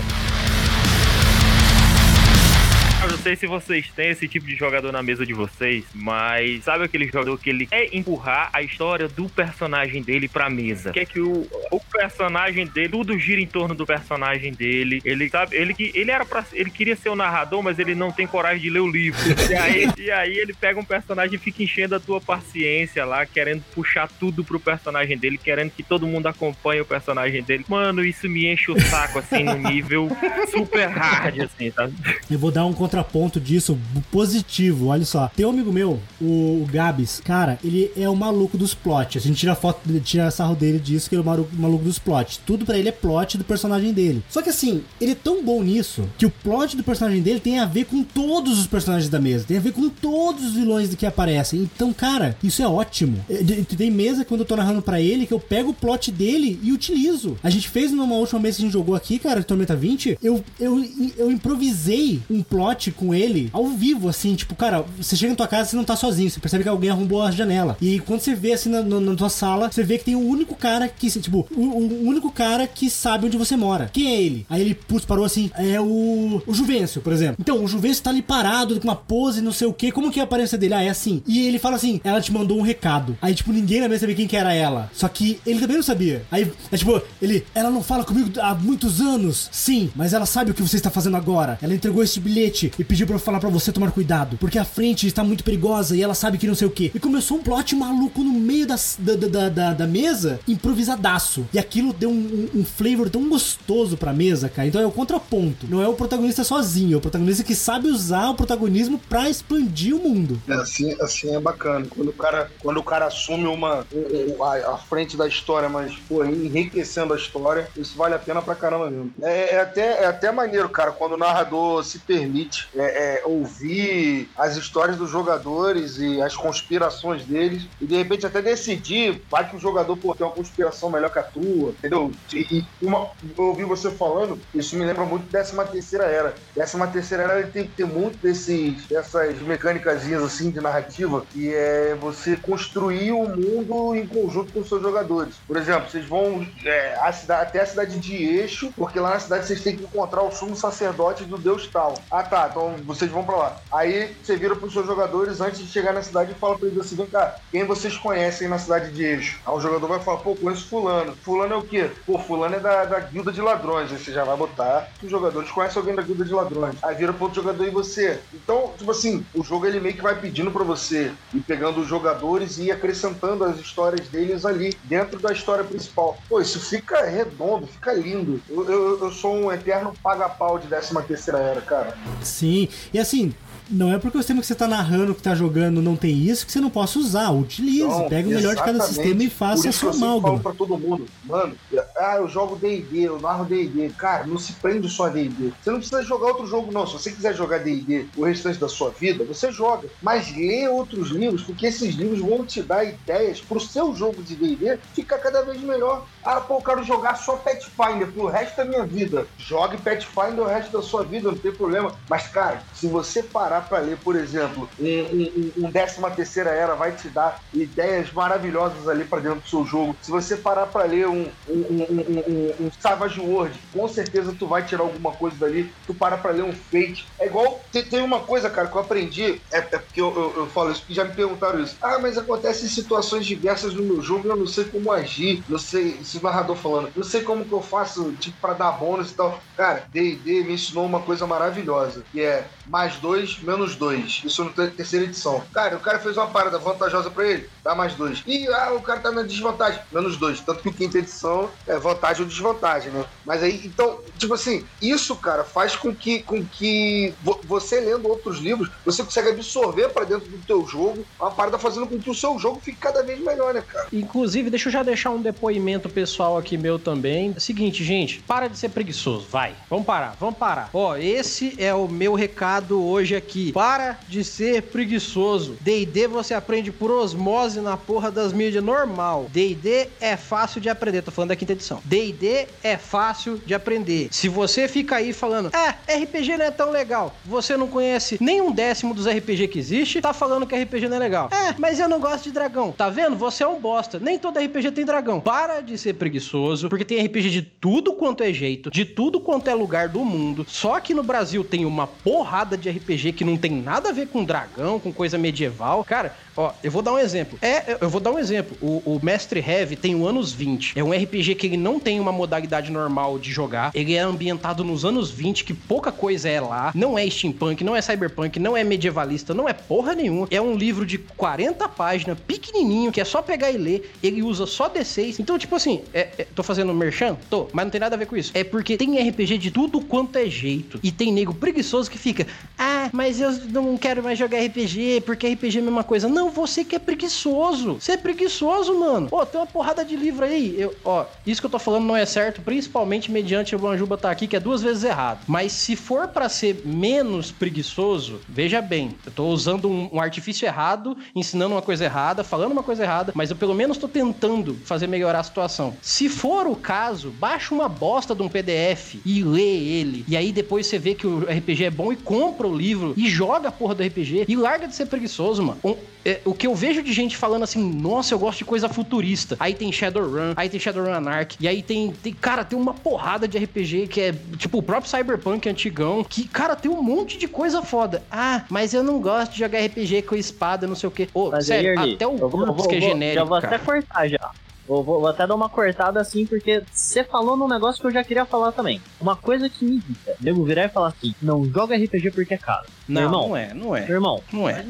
Eu não sei se vocês têm esse tipo de jogador na mesa de vocês, mas sabe aquele jogador que ele quer empurrar a história do personagem dele pra mesa? Quer que o, o personagem dele, tudo gira em torno do personagem dele. Ele sabe, ele que ele era pra, ele queria ser o narrador, mas ele não tem coragem de ler o livro. *laughs* E aí, e aí ele pega um personagem e fica enchendo a tua paciência lá, querendo puxar tudo pro personagem dele, querendo que todo mundo acompanhe o personagem dele. Mano, isso me enche o saco assim no nível super hard assim, sabe? Eu vou dar um contraponto disso positivo, olha só. Tem um amigo meu, o, Gabs, cara, ele é o maluco dos plots. A gente tira foto, tira sarro dele disso, que ele é o malu- maluco dos plots. Tudo pra ele é plot do personagem dele. Só que assim, ele é tão bom nisso que o plot do personagem dele tem a ver com todos os personagens da mesa, tem a ver com todos os vilões que aparecem. Então, cara, isso é ótimo. É, de- Tem mesa quando eu tô narrando pra ele que eu pego o plot dele e utilizo. A gente fez numa última mesa que a gente jogou aqui, cara, Tormenta 20, eu, eu, eu improvisei um plot com ele ao vivo, assim, tipo, cara, você chega na tua casa e você não tá sozinho, você percebe que alguém arrombou a janela. E quando você vê assim na, na- na tua sala, você vê que tem o único cara que, tipo, o, o único cara que sabe onde você mora. Quem é ele? Aí ele, putz, parou assim, é o, o Juvencio, por exemplo. Então, o Juvencio tá ali parado, com uma pose, não sei o que, como que é a aparência dele? Ah, é assim. E ele fala assim, ela te mandou um recado. Aí, tipo, ninguém na mesa sabia quem que era ela. Só que ele também não sabia. Aí, é tipo, ele, ela não fala comigo há muitos anos. Sim, mas ela sabe o que você está fazendo agora. Ela entregou esse bilhete e pediu pra eu falar pra você tomar cuidado. Porque a frente está muito perigosa e ela sabe que não sei o que. E começou um plot maluco no meio da, da, da, da, mesa, improvisadaço. E aquilo deu um, um, um flavor tão gostoso pra mesa, cara. Então é o contraponto. Não é o protagonista sozinho, é o protagonista que sabe usar o protagonismo pra expandir o mundo. É, assim, assim é bacana. Quando o cara, quando o cara assume uma um- um- a, a frente da história, mas pô, enriquecendo a história, isso vale a pena pra caramba mesmo. É, é até, é até maneiro, cara, quando o narrador se permite é, é, ouvir as histórias dos jogadores e as conspirações deles e de repente até decidir, vai que o jogador pô, tem uma conspiração melhor que a tua, entendeu? E, uma, eu ouvi você falando, isso me lembra muito décima terceira era. Décima terceira era ele tem que ter muito desses, dessas mecânicas assim de narrativa, que é você construir o mundo em conjunto com os seus jogadores. Por exemplo, vocês vão é, a cida- até a cidade de Eixo, porque lá na cidade vocês têm que encontrar o sumo sacerdote do deus tal. Ah tá, então vocês vão pra lá. Aí você vira pros seus jogadores antes de chegar na cidade e fala pra eles assim: vem cá, quem vocês conhecem na cidade de Eixo? Aí o jogador vai falar: pô, conheço Fulano. Fulano é o quê? Pô, Fulano é da, da guilda de ladrões. Aí você já vai botar que os jogadores conhecem alguém da guilda de ladrões. Aí vira pro outro jogador e você. Então, tipo assim, o jogo ele meio que vai pedindo pra você ir pegando os jogadores e ir acrescentando as histórias deles ali dentro da história principal. Pô, isso fica redondo, fica lindo. Eu, eu, eu sou um eterno paga-pau de 13 terceira era, cara. Sim, e assim, não é porque o sistema que você tá narrando, que tá jogando, não tem isso, que você não possa usar. Utilize, Não, pega o melhor de cada sistema e faça a sua eu sempre falo amálgama. pra todo mundo, mano, ah, eu jogo D&D, eu narro D&D. Cara, não se prende só a D&D. Você não precisa jogar outro jogo, não. Se você quiser jogar D&D o restante da sua vida, você joga. Mas lê outros livros, porque esses livros vão te dar ideias pro seu jogo de D&D ficar cada vez melhor. Ah, pô, eu quero jogar só Pathfinder pro resto da minha vida. Jogue Pathfinder o resto da sua vida, não tem problema. Mas, cara, se você parar pra ler, por exemplo, um, um, um, um décima terceira era vai te dar ideias maravilhosas ali pra dentro do seu jogo. Se você parar pra ler um, um, um, um, Savage World, com certeza tu vai tirar alguma coisa dali. Tu para pra ler um Fate. É igual, tem, uma coisa, cara, que eu aprendi, é, é porque eu, eu, eu falo isso, porque já me perguntaram isso. Ah, mas acontece em situações diversas no meu jogo e eu não sei como agir, não sei, esse narrador falando, não sei como que eu faço, tipo, pra dar bônus e tal. Cara, D&D me ensinou uma coisa maravilhosa, que é mais dois, menos dois. Isso na terceira edição. Cara, o cara fez uma parada vantajosa pra ele, dá mais dois. E ah, o cara tá na desvantagem, menos dois. Tanto que o quinta edição é vantagem ou desvantagem, né? Mas aí, então, tipo assim, isso, cara, faz com que, com que vo- você lendo outros livros, você consegue absorver pra dentro do teu jogo uma parada fazendo com que o seu jogo fique cada vez melhor, né, cara? Inclusive, deixa eu já deixar um depoimento pessoal aqui meu também. Seguinte, gente, para de ser preguiçoso, vai. Vamos parar, vamos parar. Ó, esse é o meu recado hoje aqui. Para de ser preguiçoso. D&D você aprende por osmose na porra das mídias normal. D&D é fácil de aprender, tô falando da quinta edição. D&D é fácil de aprender. Se você fica aí falando, é, RPG não é tão legal, você não conhece nem um décimo dos RPG que existe, tá falando que RPG não é legal. É, mas eu não gosto de dragão. Tá vendo? Você é um bosta. Nem todo RPG tem dragão. Para de ser preguiçoso, porque tem RPG de tudo quanto é jeito, de tudo quanto é lugar do mundo. Só que no Brasil tem uma porrada de RPG que não tem nada a ver com dragão, com coisa medieval. Cara, ó, eu vou dar um exemplo. É, eu vou dar um exemplo. O, o Mestre Heavy tem o anos 20. É um RPG que ele não tem uma modalidade normal de jogar. Ele é ambientado nos anos 20, que pouca coisa é lá. Não é steampunk, não é cyberpunk, não é medievalista, não é porra nenhuma. É um livro de 40 páginas, pequenininho, que é só pegar e ler. Ele usa só D6. Então, tipo assim, é, é- tô fazendo merchan? Tô, mas não tem nada a ver com isso. É porque tem RPG de tudo quanto é jeito. E tem nego preguiçoso que fica, ah, mas eu não quero mais jogar RPG, porque RPG é a mesma coisa. Não, você que é preguiçoso. Você é preguiçoso, mano. Pô, tem uma porrada de livro aí. Eu, ó, isso que eu tô falando não é certo, principalmente mediante o Banjuba tá aqui, que é duas vezes errado. Mas se for pra ser menos preguiçoso, veja bem, eu tô usando um, um artifício errado, ensinando uma coisa errada, falando uma coisa errada, mas eu pelo menos tô tentando fazer melhorar a situação. Se for o caso, baixa uma bosta de um PDF e lê ele. E aí depois você vê que o RPG é bom e compra o livro e joga a porra do RPG e larga de ser preguiçoso, mano. Um- é, o que eu vejo de gente falando assim, nossa, eu gosto de coisa futurista. Aí tem Shadowrun, aí tem Shadowrun Anarch, e aí tem, tem, cara, tem uma porrada de RPG que é tipo o próprio Cyberpunk antigão, que, cara, tem um monte de coisa foda. Ah, mas eu não gosto de jogar RPG com espada, não sei o quê. Ô, Mas sério, aí, até o GURPS que é genérico, Já vou cara. até cortar já. Vou, vou- vou até dar uma cortada assim, porque você falou num negócio que eu já queria falar também. Uma coisa que me irrita. Nego virar e falar assim, não joga RPG porque é caro. Não, irmão, não é, não é. Irmão, Não é.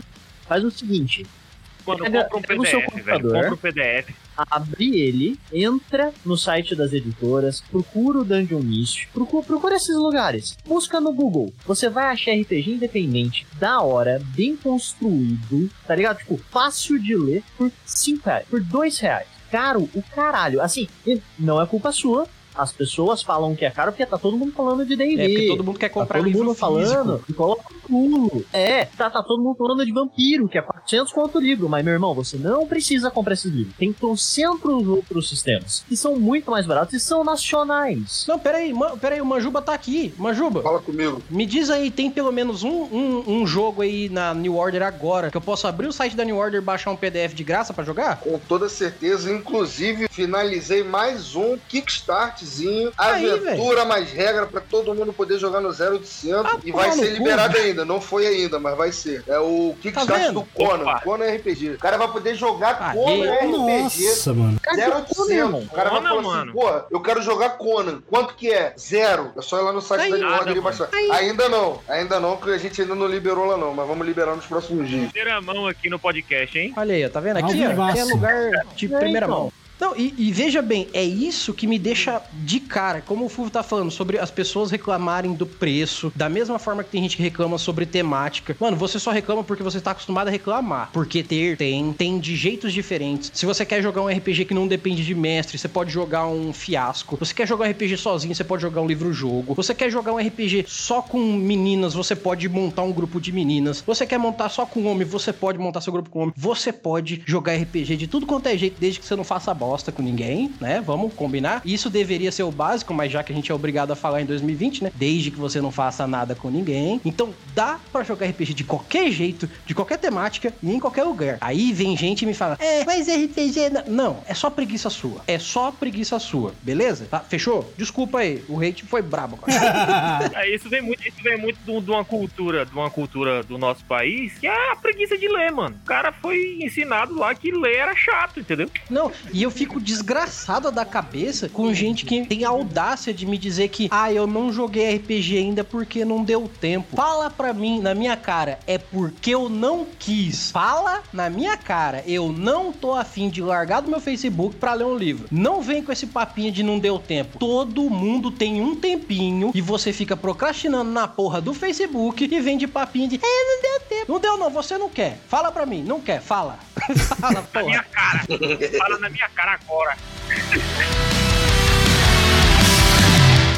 Faz o seguinte. Mano, Pega- compra um pega o seu PDF, velho. computador. Compra um PDF. abre ele, entra no site das editoras, procura o Dungeon Mist, procura, procura esses lugares, busca no Google. Você vai achar RPG independente, da hora, bem construído, tá ligado? Tipo, fácil de ler por 5 reais, por 2 reais. Caro, o caralho. Assim, não é culpa sua. As pessoas falam que é caro porque tá todo mundo falando de D&D. É porque todo mundo quer Tá comprar todo livro mundo falando e coloca o culo. É, tá, tá todo mundo falando de vampiro, que é 400 conto o livro. Mas, meu irmão, você não precisa comprar esses livros. Tem trocentos outros sistemas que são muito mais baratos e são nacionais. Não, peraí, man, peraí, o Manjuba tá aqui. Manjuba, Fala comigo. me diz aí, tem pelo menos um, um, um jogo aí na New Order agora que eu posso abrir o site da New Order e baixar um PDF de graça pra jogar? Com toda certeza, inclusive finalizei mais um Aí, aventura mais regra pra todo mundo poder jogar no 0800 Ah, e vai ser cu. liberado ainda. ainda, não foi ainda, mas vai ser. É o Kickstarter vendo? do Conan. Opa. Conan RPG. O cara vai poder jogar Ah, Conan RPG. Nossa, mano. Zero Cadê o Conan, oitocentos. irmão? O cara vai Conan, falar assim, mano. pô, eu quero jogar Conan. Quanto que é? Zero. É só ir lá no site da e mano. baixar. Ainda não. Ainda não, porque a gente ainda não liberou lá não. Mas vamos liberar nos próximos dias. Primeira mão aqui no podcast, hein? Olha aí, ó, tá vendo? Ó, aqui é lugar de É, primeira então. mão. Não, e, e veja bem, é isso que me deixa de cara, como o Fulvio tá falando, sobre as pessoas reclamarem do preço, da mesma forma que tem gente que reclama sobre temática. Mano, você só reclama porque você tá acostumado a reclamar. Porque ter, tem, tem de jeitos diferentes. Se você quer jogar um RPG que não depende de mestre, você pode jogar um fiasco. Você quer jogar um RPG sozinho, você pode jogar um livro-jogo. Você quer jogar um RPG só com meninas, você pode montar um grupo de meninas. Você quer montar só com homem, você pode montar seu grupo com homem. Você pode jogar RPG de tudo quanto é jeito, desde que você não faça bosta com ninguém, né? Vamos combinar. Isso deveria ser o básico, mas já que a gente é obrigado a falar em 2020, né? Desde que você não faça nada com ninguém. Então dá pra jogar RPG de qualquer jeito, de qualquer temática e em qualquer lugar. Aí vem gente e me fala: É, mas RPG. Não, não é só preguiça sua. É só preguiça sua, beleza? Tá, fechou? Desculpa aí, o hate foi brabo agora. *laughs* É, isso vem muito, isso vem muito de, de uma cultura, de uma cultura do nosso país, que é a preguiça de ler, mano. O cara foi ensinado lá que ler era chato, entendeu? Não, e eu fico desgraçada da cabeça com gente que tem audácia de me dizer que, ah, eu não joguei RPG ainda porque não deu tempo. Fala pra mim, na minha cara, é porque eu não quis. Fala na minha cara, eu não tô afim de largar do meu Facebook pra ler um livro. Não vem com esse papinho de não deu tempo. Todo mundo tem um tempinho e você fica procrastinando na porra do Facebook e vem de papinho de, é, não deu tempo. Não deu não, você não quer. Fala pra mim, não quer, fala. *laughs* fala, Na porra. minha cara. Fala na minha cara agora. *laughs*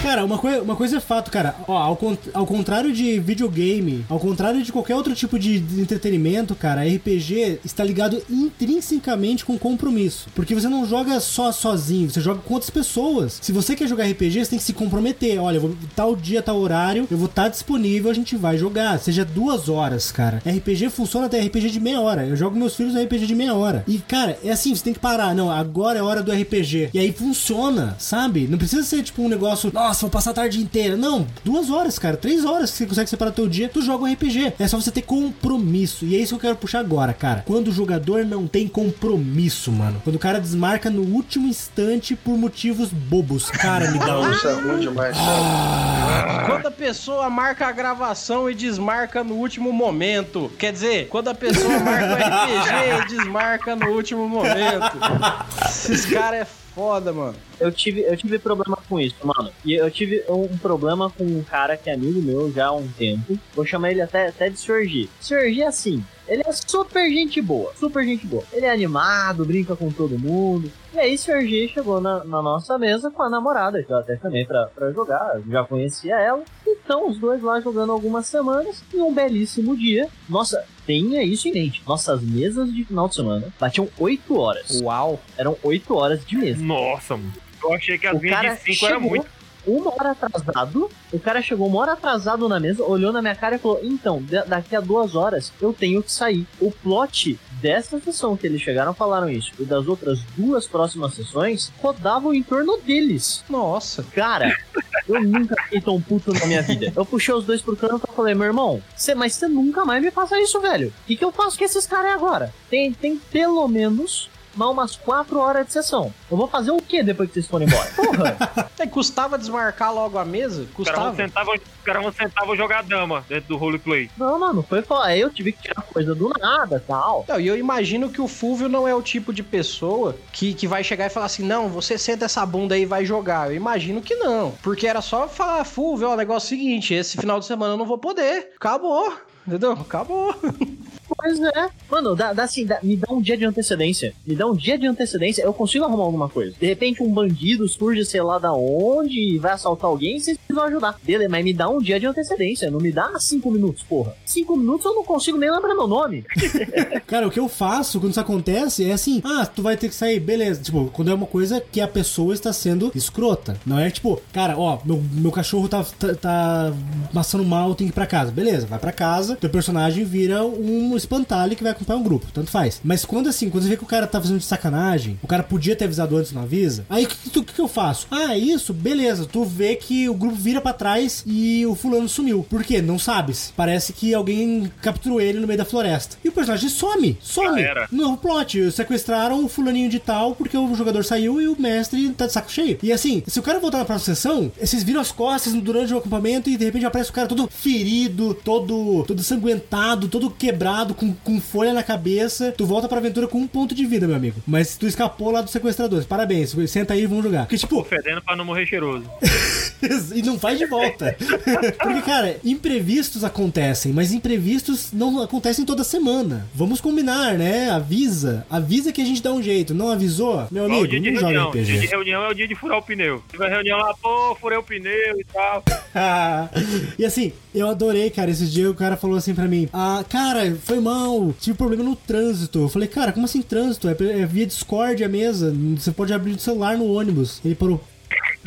Cara, uma, coi uma coisa é fato, cara. Ó, ao, con- ao contrário de videogame, ao contrário de qualquer outro tipo de, entretenimento, cara, RPG está ligado intrinsecamente com compromisso. Porque você não joga só sozinho, você joga com outras pessoas. Se você quer jogar RPG, você tem que se comprometer. Olha, vou, tal dia, tal horário, eu vou estar disponível, a gente vai jogar. Seja duas horas, cara. RPG funciona até RPG de meia hora. Eu jogo meus filhos no RPG de meia hora. E, cara, é assim, você tem que parar. Não, agora é hora do RPG. E aí funciona, sabe? Não precisa ser tipo um negócio, nossa, vou passar a tarde inteira. Não, duas horas, cara, três horas que você consegue separar teu dia, tu joga um RPG. É só você ter compromisso. E é isso que eu quero puxar agora, cara. Quando o jogador não tem compromisso, mano. Quando o cara desmarca no último instante por motivos bobos. Cara, me dá um. Isso é ruim demais, cara. Quando a pessoa marca a gravação e desmarca no último momento. Quer dizer, quando a pessoa marca o RPG e desmarca no último momento. Esses caras é foda, mano. Eu tive, eu tive problema com isso, mano. E eu tive um problema com um cara que é amigo meu já há um tempo. Vou chamar ele até, até de Sorgi. Sorgi é assim. Ele é super gente boa, super gente boa. Ele é animado, brinca com todo mundo. E aí, Sergi chegou na, na nossa mesa com a namorada, que eu até também pra, pra jogar, já conhecia ela. Então, os dois lá jogando algumas semanas, e um belíssimo dia. Nossa, tenha isso em mente. Nossas mesas de final de semana batiam 8 horas. Uau. Eram 8 horas de mesa. Nossa, mano. Eu achei que as O minhas cara de 5 era chegou muito. Uma hora atrasado. O cara chegou uma hora atrasado na mesa, olhou na minha cara e falou: Então, da- daqui a duas horas eu tenho que sair. O plot dessa sessão que eles chegaram falaram isso, e das outras duas próximas sessões, rodavam em torno deles. Nossa. Cara, eu nunca fiquei tão puto na minha vida. Eu puxei os dois pro canto e falei, meu irmão, cê, mas você nunca mais me passa isso, velho. O que, que eu faço com esses caras agora? Tem, tem pelo menos mais umas quatro horas de sessão. Eu vou fazer o que depois que vocês forem embora? Porra! *laughs* É, custava desmarcar logo a mesa? Custava. os caras vão sentar, vão jogar dama dentro do roleplay. Não, mano, foi foda. Aí eu tive que tirar coisa do nada tal. Não, e eu imagino que o Fulvio não é o tipo de pessoa que, que vai chegar e falar assim: não, você senta essa bunda aí e vai jogar. Eu imagino que não. Porque era só falar, Fulvio, ó, o negócio é o seguinte: esse final de semana eu não vou poder. Acabou. Entendeu? Acabou. *laughs* Pois é. Mano, dá, dá assim, dá- me dá um dia de antecedência. Me dá um dia de antecedência, eu consigo arrumar alguma coisa. De repente um bandido surge, sei lá da onde, e vai assaltar alguém e vocês vão ajudar. Beleza, mas me dá um dia de antecedência. Não me dá cinco minutos, porra. Cinco minutos eu não consigo nem lembrar meu nome. *laughs* Cara, o que eu faço quando isso acontece é assim: ah, tu vai ter que sair, beleza. Tipo, quando é uma coisa que a pessoa está sendo escrota. Não é tipo, cara, ó, meu, meu cachorro tá, tá, tá passando mal, tem que ir pra casa. Beleza, vai pra casa, teu personagem vira um espantalho que vai acompanhar um grupo, tanto faz. Mas quando assim, quando você vê que o cara tá fazendo de sacanagem, o cara podia ter avisado antes, não avisa, aí o que, que, que eu faço? Ah, isso, beleza, tu vê que o grupo vira pra trás e o fulano sumiu. Por quê? Não sabes. Parece que alguém capturou ele no meio da floresta. E o personagem some, some. Já era. Novo plot. Sequestraram o fulaninho de tal porque o jogador saiu e o mestre tá de saco cheio. E assim, se o cara voltar na próxima sessão, vocês viram as costas durante o acampamento e de repente aparece o cara todo ferido, todo, todo sanguentado, todo quebrado, com, com folha na cabeça. Tu volta pra aventura com um ponto de vida, meu amigo. Mas tu escapou lá dos sequestradores. Parabéns. Senta aí e vamos jogar. Porque, tipo, Fedendo pra não morrer cheiroso. *laughs* e não faz de volta. *laughs* Porque, cara, imprevistos acontecem, mas imprevistos não acontecem toda semana. Vamos combinar, né? Avisa. Avisa que a gente dá um jeito. Não avisou? Meu amigo, dia de não joga reunião. O dia de RPG. reunião é o dia de furar o pneu. Tiver reunião lá, pô, furei o pneu e tal. *laughs* e assim, eu adorei, cara. Esses dias o cara falou assim pra mim: Ah, cara, foi mal, tive problema no trânsito. Eu falei, cara, como assim trânsito? É, é via Discord a mesa. Você pode abrir o celular no ônibus. Ele parou.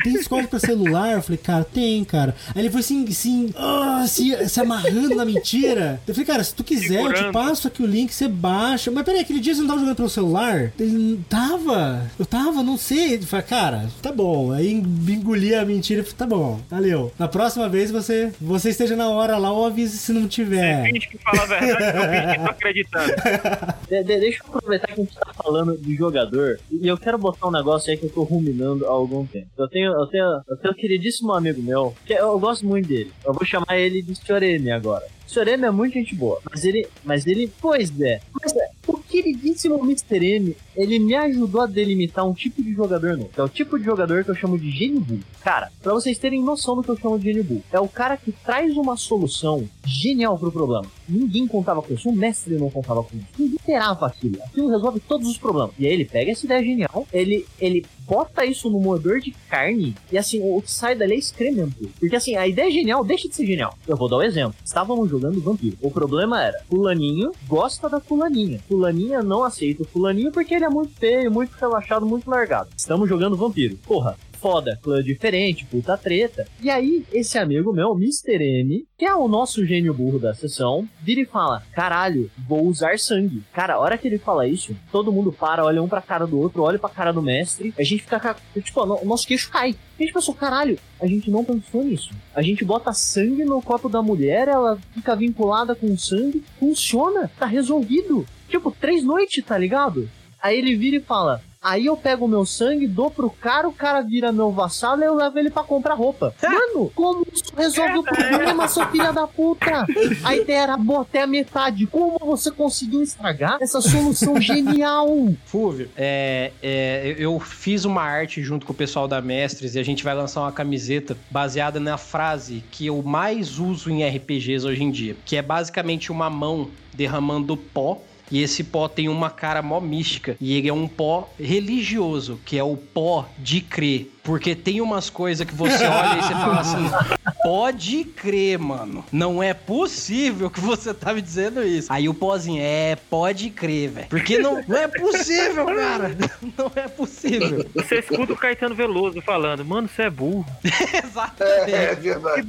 Tem Discord pra celular? Eu falei, cara, tem, cara. Aí ele foi assim, assim, ah, se, se amarrando na mentira. Eu falei, cara, se tu quiser, eu te Segurando. passo aqui o link, você baixa. Mas peraí, aquele dia você não tava jogando pelo celular? Ele tava. Eu tava, não sei. Ele falou, cara, tá bom. Aí engoli a mentira e falei, tá bom, valeu. Na próxima vez você, você esteja na hora lá ou avise se não tiver. Finge que fala a verdade, eu finge que tô acreditando. *laughs* De- de- deixa eu aproveitar que a gente tá falando de jogador e eu quero botar um negócio aí que eu tô ruminando há algum tempo. Eu tenho, eu tenho, eu tenho um queridíssimo amigo meu, que eu gosto muito dele. Eu vou chamar ele de Sorene agora. Sorene é muito gente boa, mas ele, mas ele, pois é, mas é, o queridíssimo Mr. M, ele me ajudou a delimitar um tipo de jogador novo. É o tipo de jogador que eu chamo de gênio. Cara, pra vocês terem noção do que eu chamo de gênio é o cara que traz uma solução genial pro problema. Ninguém contava com isso, o mestre não contava com isso. Ninguém esperava aquilo. Aquilo resolve todos os problemas. E aí ele pega essa ideia genial, ele, ele bota isso no moedor de carne e assim, o que sai dali é excremento. Porque assim, a ideia genial deixa de ser genial. Eu vou dar um exemplo. Estávamos jogando vampiro. O problema era, fulaninho gosta da fulaninha. Fulaninha não aceita o fulaninho porque ele é muito feio, muito relaxado, muito largado. Estamos jogando vampiro. Porra, foda, clã diferente, puta treta. E aí, esse amigo meu, Mr. M, que é o nosso gênio burro da sessão, vira e fala: Caralho, vou usar sangue. Cara, a hora que ele fala isso, todo mundo para, olha um pra cara do outro, olha pra cara do mestre, a gente fica. ca- Tipo, o nosso queixo cai. A gente pensou, caralho, a gente não pensou nisso. A gente bota sangue no copo da mulher, ela fica vinculada com sangue, funciona, tá resolvido. Tipo, três noites, tá ligado? Aí ele vira e fala: Aí eu pego o meu sangue, dou pro cara, o cara vira meu vassalo e eu levo ele pra comprar roupa. *laughs* Mano, como isso resolve o problema, seu filho da puta? A ideia era boa até a metade. Como você conseguiu estragar essa solução *laughs* genial? Fúvio, é, é, eu eu fiz uma arte junto com o pessoal da Mestres e a gente vai lançar uma camiseta baseada na frase que eu mais uso em RPGs hoje em dia, que é basicamente uma mão derramando pó. E esse pó tem uma cara mó mística. E ele é um pó religioso, que é o pó de crer. Porque tem umas coisas que você olha e você fala assim: *laughs* pode crer, mano. Não é possível que você tá me dizendo isso. Aí o pozinho, é, pode crer, velho. Porque não, não é possível, *laughs* cara. Não é possível. Você escuta o Caetano Veloso falando, mano, você é burro. *laughs* Exatamente. É, é verdade.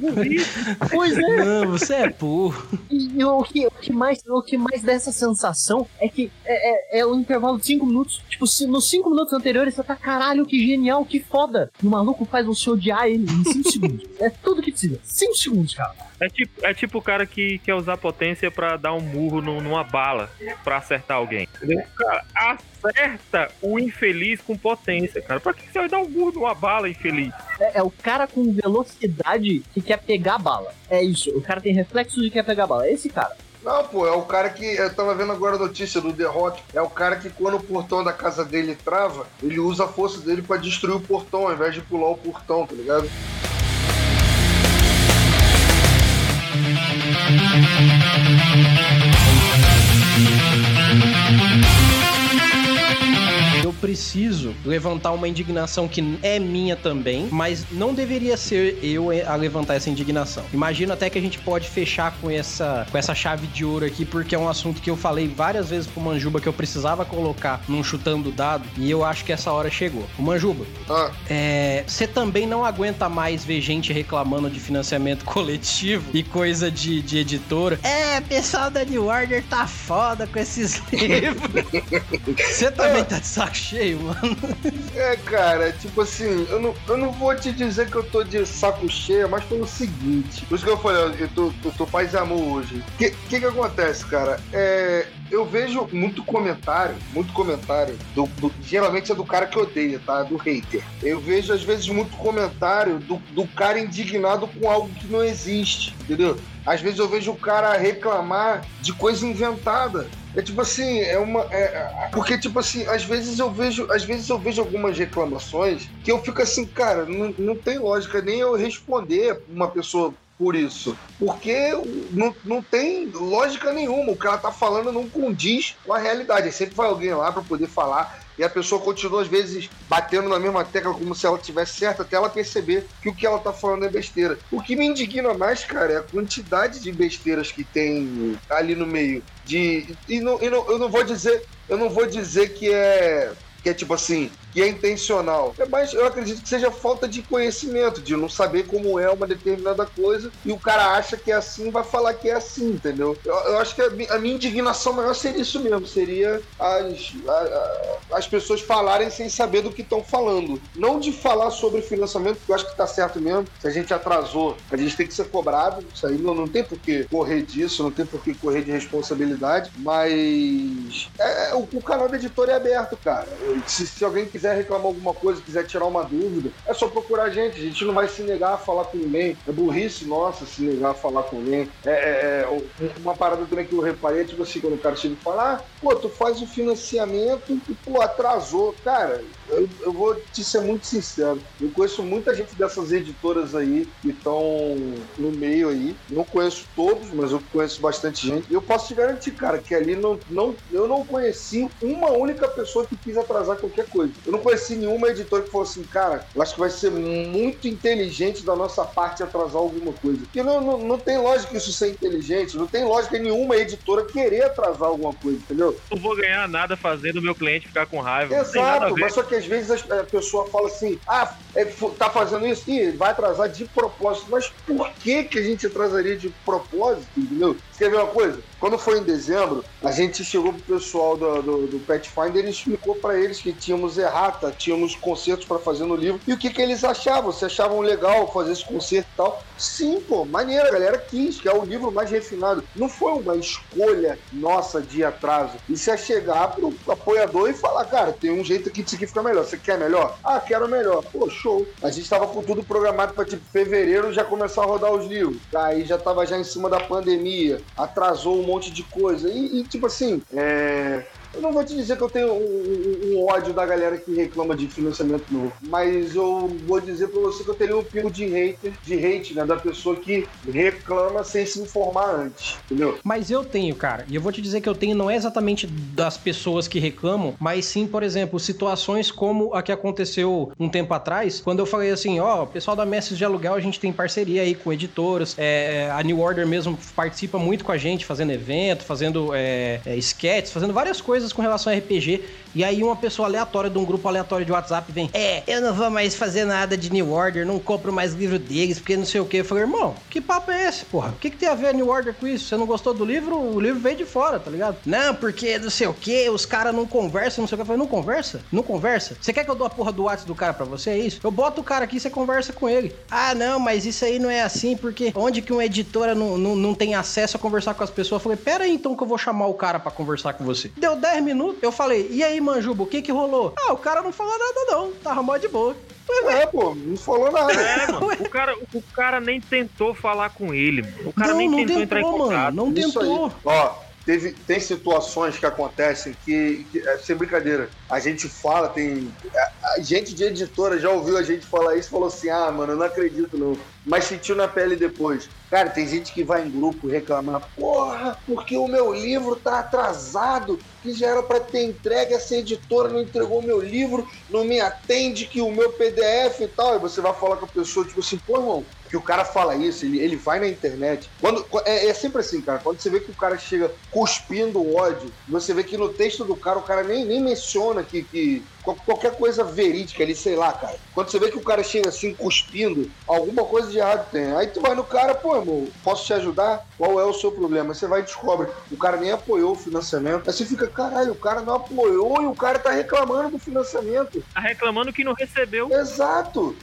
Pois é. Não, você é burro. E, o, que, o, que mais, o que mais dá essa sensação é que é, é, é um intervalo de 5 minutos. Tipo, se nos 5 minutos anteriores você tá, caralho, que genial, que foda. E o maluco faz você odiar ele em 5 *laughs* segundos. É tudo que precisa. 5 segundos, cara. É tipo, é tipo o cara que quer usar potência pra dar um murro nu- numa bala pra acertar alguém. Entendeu? Cara, acerta o infeliz com potência, cara. Pra que você vai dar um murro numa bala, infeliz? É, é o cara com velocidade que quer pegar a bala. É isso. O cara tem reflexos de quer pegar a bala. É esse cara. Não, pô, é o cara que. Eu tava vendo agora a notícia do The Rock. É o cara que, quando o portão da casa dele trava, ele usa a força dele pra destruir o portão, ao invés de pular o portão, tá ligado? Preciso levantar uma indignação que é minha também, mas não deveria ser eu a levantar essa indignação. Imagino até que a gente pode fechar com essa, com essa chave de ouro aqui, porque é um assunto que eu falei várias vezes pro Manjuba que eu precisava colocar num chutando dado, e eu acho que essa hora chegou. O Manjuba, Ah, é, você também não aguenta mais ver gente reclamando de financiamento *laughs* coletivo e coisa de, de editora. É, pessoal da New Order tá foda com esses *laughs* livros. Você também tá de saco cheio? Mano. É, cara, tipo assim, eu não, eu não vou te dizer que eu tô de saco cheio, mas pelo seguinte. Por isso que eu falei, eu tô, eu tô paz e amor hoje. O que, que que acontece, cara? É, eu vejo muito comentário, muito comentário, do, do- geralmente é do cara que odeia, tá? Do hater. Eu vejo, às vezes, muito comentário do, do cara indignado com algo que não existe, entendeu? Às vezes eu vejo o cara reclamar de coisa inventada. É tipo assim, é uma. é- é- porque, tipo assim, às vezes eu vejo. Às vezes eu vejo algumas reclamações que eu fico assim, cara, não, não tem lógica nem eu responder uma pessoa por isso. Porque não, não tem lógica nenhuma. O que ela tá falando não condiz com a realidade. Sempre vai alguém lá para poder falar. E a pessoa continua, às vezes, batendo na mesma tecla como se ela tivesse certa, até ela perceber que o que ela tá falando é besteira. O que me indigna mais, cara, é a quantidade de besteiras que tem ali no meio. De, e, não, e não- eu não vou dizer, eu não vou dizer que é que é tipo assim, que é intencional. É mais, eu acredito que seja falta de conhecimento, de não saber como é uma determinada coisa, e o cara acha que é assim, vai falar que é assim, entendeu? Eu, eu acho que a, a minha indignação maior seria isso mesmo, seria as, a- a- as pessoas falarem sem saber do que estão falando. Não de falar sobre financiamento, que eu acho que tá certo mesmo. Se a gente atrasou, a gente tem que ser cobrado. Isso aí não, não tem por que correr disso, não tem por que correr de responsabilidade, mas é, é, o, o canal do editor é aberto, cara. Se, se alguém quiser reclamar alguma coisa, quiser tirar uma dúvida, é só procurar a gente. A gente não vai se negar a falar com ninguém. É burrice nossa se negar a falar com ninguém. É, é, é, uma parada também que eu reparei é tipo assim, quando o cara chega e fala, ah, pô, tu faz o financiamento e, pô, atrasou. Cara, eu, eu vou te ser muito sincero. Eu conheço muita gente dessas editoras aí que estão no meio aí. Não conheço todos, mas eu conheço bastante gente. E eu posso te garantir, cara, que ali não, não, eu não conheci uma única pessoa que quis atrasar qualquer coisa. Eu não conheci nenhuma editora que falou assim, cara, eu acho que vai ser muito inteligente da nossa parte atrasar alguma coisa. Porque não, não, não tem lógica isso ser inteligente, não tem lógica nenhuma editora querer atrasar alguma coisa, entendeu? Não vou ganhar nada fazendo o meu cliente ficar com raiva. Exato, mas só que às vezes a pessoa fala assim: ah, é, tá fazendo isso? Ih, vai atrasar de propósito. Mas por que, que a gente atrasaria de propósito, entendeu? Quer ver uma coisa? Quando foi em dezembro, a gente chegou pro pessoal do, do, do Pathfinder e explicou para eles que tínhamos errata, tínhamos concertos para fazer no livro e o que, que eles achavam. Se achavam legal fazer esse concerto e tal. Sim, pô, maneiro, a galera quis, que é o livro mais refinado. Não foi uma escolha nossa de atraso. Isso é chegar pro apoiador e falar, cara, tem um jeito aqui disso aqui ficar melhor. Você quer melhor? Ah, quero melhor. Pô, show. A gente tava com tudo programado pra, tipo, fevereiro já começar a rodar os livros. Aí já tava já em cima da pandemia, atrasou um monte de coisa. E, e, tipo assim, é... Eu não vou te dizer que eu tenho um, um- ódio da galera que reclama de financiamento novo, mas eu vou dizer pra você que eu teria um pingo de hater, de hate, né, da pessoa que reclama sem se informar antes, entendeu? Mas eu tenho, cara. E eu vou te dizer que eu tenho não é exatamente das pessoas que reclamam, mas sim, por exemplo, situações como a que aconteceu um tempo atrás, quando eu falei assim, ó, pessoal da Mestres de Aluguel, a gente tem parceria aí com editoras, é, a New Order mesmo participa muito com a gente, fazendo evento, fazendo é, é, sketches, fazendo várias coisas com relação a RPG. E aí uma pessoa aleatória de um grupo aleatório de WhatsApp vem, é, eu não vou mais fazer nada de New Order, não compro mais livro deles, porque não sei o que. Eu falei, irmão, que papo é esse, porra? O que, que tem a ver New Order com isso? Você não gostou do livro? O livro veio de fora, tá ligado? Não, porque não sei o que, os caras não conversam, não sei o que. Eu falei, não conversa? Não conversa? Você quer que eu dou a porra do WhatsApp do cara pra você? É isso? Eu boto o cara aqui e você conversa com ele. Ah, não, mas isso aí não é assim, porque onde que uma editora não, não, não tem acesso a conversar com as pessoas? Eu falei, pera aí então que eu vou chamar o cara pra conversar com você. Deu 10 minutos, eu falei, e aí, Manjuba, o que que rolou? Ah, o cara não falou nada não, tava mó de boa. É, pô, não falou nada. É, mano. O cara, o cara nem tentou falar com ele, mano. O cara não, nem não tentou, tentou, entrar em mano, contato. não Isso tentou. aí. Ó, teve, tem situações que acontecem que, que é sem brincadeira. A gente fala, tem. A, a gente de editora já ouviu a gente falar isso falou assim: ah, mano, eu não acredito não. Mas sentiu na pele depois. Cara, tem gente que vai em grupo reclamar: porra, porque o meu livro tá atrasado, que já era pra ter entregue, essa editora não entregou o meu livro, não me atende, que o meu PDF e tal. E você vai falar com a pessoa, tipo assim, pô, irmão, que o cara fala isso, ele, ele vai na internet. Quando, é, é sempre assim, cara. Quando você vê que o cara chega cuspindo ódio, você vê que no texto do cara, o cara nem, nem menciona que, que qualquer coisa verídica ali, sei lá, cara. Quando você vê que o cara chega assim cuspindo, alguma coisa de errado tem. Aí tu vai no cara, pô, irmão, posso te ajudar? Qual é o seu problema? Você vai e descobre. O cara nem apoiou o financiamento. Aí você fica, caralho, o cara não apoiou e o cara tá reclamando do financiamento. Tá reclamando que não recebeu. Exato.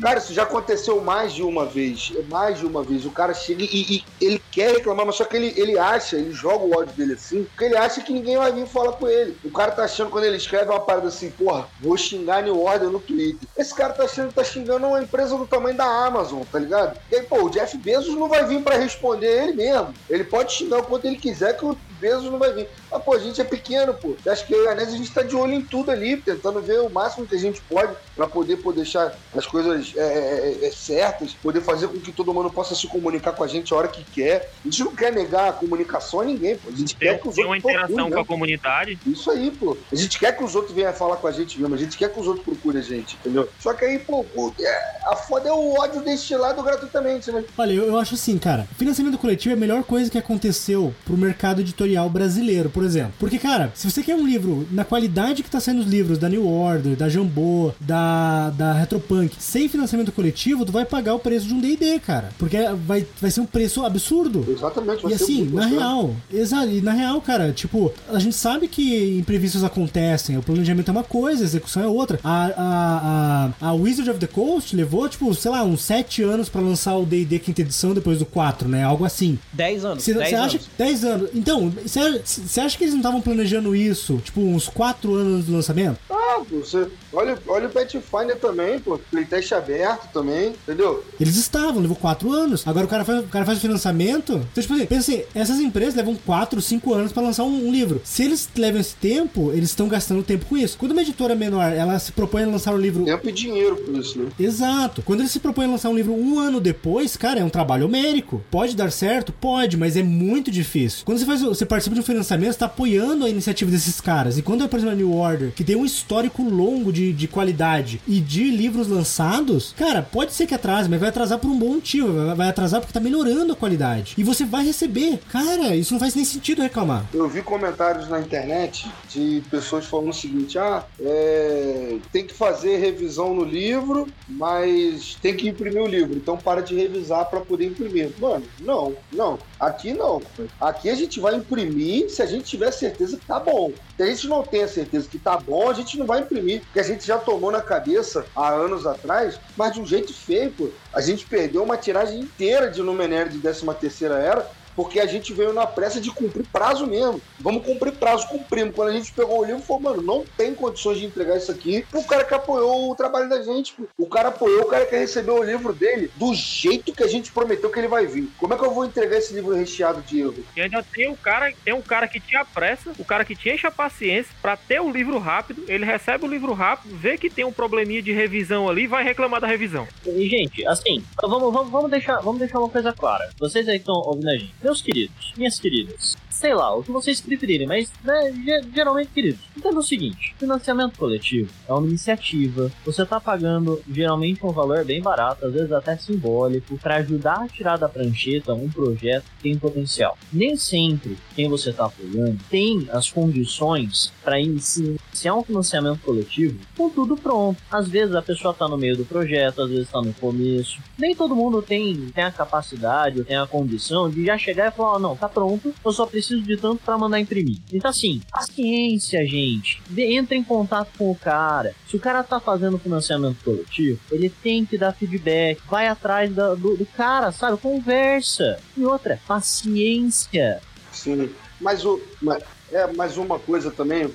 Cara, isso já aconteceu mais de uma vez. Mais de uma vez. O cara chega e, e, ele quer reclamar, mas só que ele, ele acha, ele joga o ódio dele assim, porque ele acha que ninguém vai vir falar com ele. O cara tá achando, quando ele escreve uma parada assim, porra, vou xingar New Order no Twitter. Esse cara tá que tá xingando uma empresa do tamanho da Amazon, tá ligado? E aí, pô, o Jeff Bezos não vai vir para responder ele mesmo. Ele pode xingar o quanto ele quiser, que o Bezos não vai vir. Mas, pô, a gente é pequeno, pô. Acho que eu e a Nes, a gente tá de olho em tudo ali, tentando ver o máximo que a gente pode para poder, poder deixar as coisas é, é, é, certas, poder fazer com que todo mundo possa se comunicar com a gente a hora que quer. A gente não quer negar a comunicação a ninguém, pô. A gente Tem, quer que os tem uma outros interação procurem, com a né? comunidade. Isso aí, pô. A gente quer que os outros venham falar com a gente mesmo. A gente quer que os outros procurem a gente, entendeu? Só que aí, pô, o- é, a foda é o ódio destilado gratuitamente, né? Olha, eu, eu acho assim, cara, financiamento coletivo é a melhor coisa que aconteceu pro mercado editorial brasileiro, por exemplo. Porque, cara, se você quer um livro na qualidade que tá saindo os livros da New Order, da Jambô, da, da Retropunk, sem financiamento coletivo, tu vai pagar o preço de um D&D, cara. Porque vai, vai ser um preço absurdo. Exatamente. vai E assim, na bacana. real, exato, e na real, cara, tipo, a gente sabe que imprevistos acontecem, o planejamento é uma coisa, a execução é outra. A, a, a, a Wizard of the Coast levou, tipo, sei lá, uns 7 anos pra lançar o D&D quinta edição depois do 4, né? Algo assim. 10 anos. Você 10 acha anos. 10 anos. Então, você acha que eles não estavam planejando isso, tipo, uns 4 anos do lançamento? Ah, você, olha, olha o Pathfinder também, pô. Playtest aberto também, entendeu? Eles estavam, levou 4 anos. Agora o cara faz, o cara faz o financiamento. Então, tipo assim, pensa assim, essas empresas levam 4, 5 anos pra lançar um, um livro. Se eles levam esse tempo, eles estão gastando tempo com isso. Quando uma editora menor, ela se propõe a lançar um livro Tempo e dinheiro por isso, né? Exato. Quando ele se propõe a lançar um livro um ano depois, cara, é um trabalho homérico. Pode dar certo? Pode, mas é muito difícil. Quando você faz, você participa de um financiamento, você tá apoiando a iniciativa desses caras. E quando é, por exemplo, a New Order, que tem um histórico longo de, de qualidade e de livros lançados, cara, pode ser que atrase, mas vai atrasar por um bom motivo. Vai, vai atrasar porque tá melhorando a qualidade. E você vai receber. Cara, isso não faz nem sentido reclamar. Eu vi comentários na internet de pessoas falando o seguinte: ah, é, tem que fazer revisão no livro, mas tem que imprimir o livro. Então para de revisar para poder imprimir. Mano, não, não. Aqui não. Aqui a gente vai imprimir se a gente tiver certeza que tá bom. Se a gente não tem a certeza que tá bom, a gente não vai imprimir. Porque a gente já tomou na cabeça há anos atrás, mas de um jeito feio, pô. A gente perdeu uma tiragem inteira de Numenera de 13 terceira era porque a gente veio na pressa de cumprir prazo mesmo. Vamos cumprir prazo, cumprimos. Quando a gente pegou o livro, falou, mano, não tem condições de entregar isso aqui pro cara que apoiou o trabalho da gente. O cara apoiou, o cara que recebeu o livro dele do jeito que a gente prometeu que ele vai vir. Como é que eu vou entregar esse livro recheado de erro? E ainda tem o cara, tem um cara que tinha pressa, o cara que te enche a paciência pra ter o livro rápido, ele recebe o livro rápido, vê que tem um probleminha de revisão ali e vai reclamar da revisão. E, gente, assim, vamos, vamos, vamos, deixar, vamos deixar uma coisa clara. Vocês aí que estão ouvindo a gente. Meus queridos, minhas queridas, sei lá, o que vocês preferirem, mas né, ge- geralmente, queridos, entenda o seguinte: financiamento coletivo é uma iniciativa, você tá pagando geralmente um valor bem barato, às vezes até simbólico, para ajudar a tirar da prancheta um projeto que tem potencial. Nem sempre quem você tá apoiando tem as condições para iniciar um financiamento coletivo com tudo pronto. Às vezes a pessoa tá no meio do projeto, às vezes tá no começo. Nem todo mundo tem, tem a capacidade ou tem a condição de já chegar e falar: "Ó, não, tá pronto, eu só preciso de tanto para mandar imprimir. Então, assim, paciência, gente. Entra em contato com o cara. Se o cara tá fazendo financiamento coletivo, ele tem que dar feedback, vai atrás do, do cara, sabe? Conversa. E outra, paciência. Sim. Mas o. Mas, é, mas uma coisa também,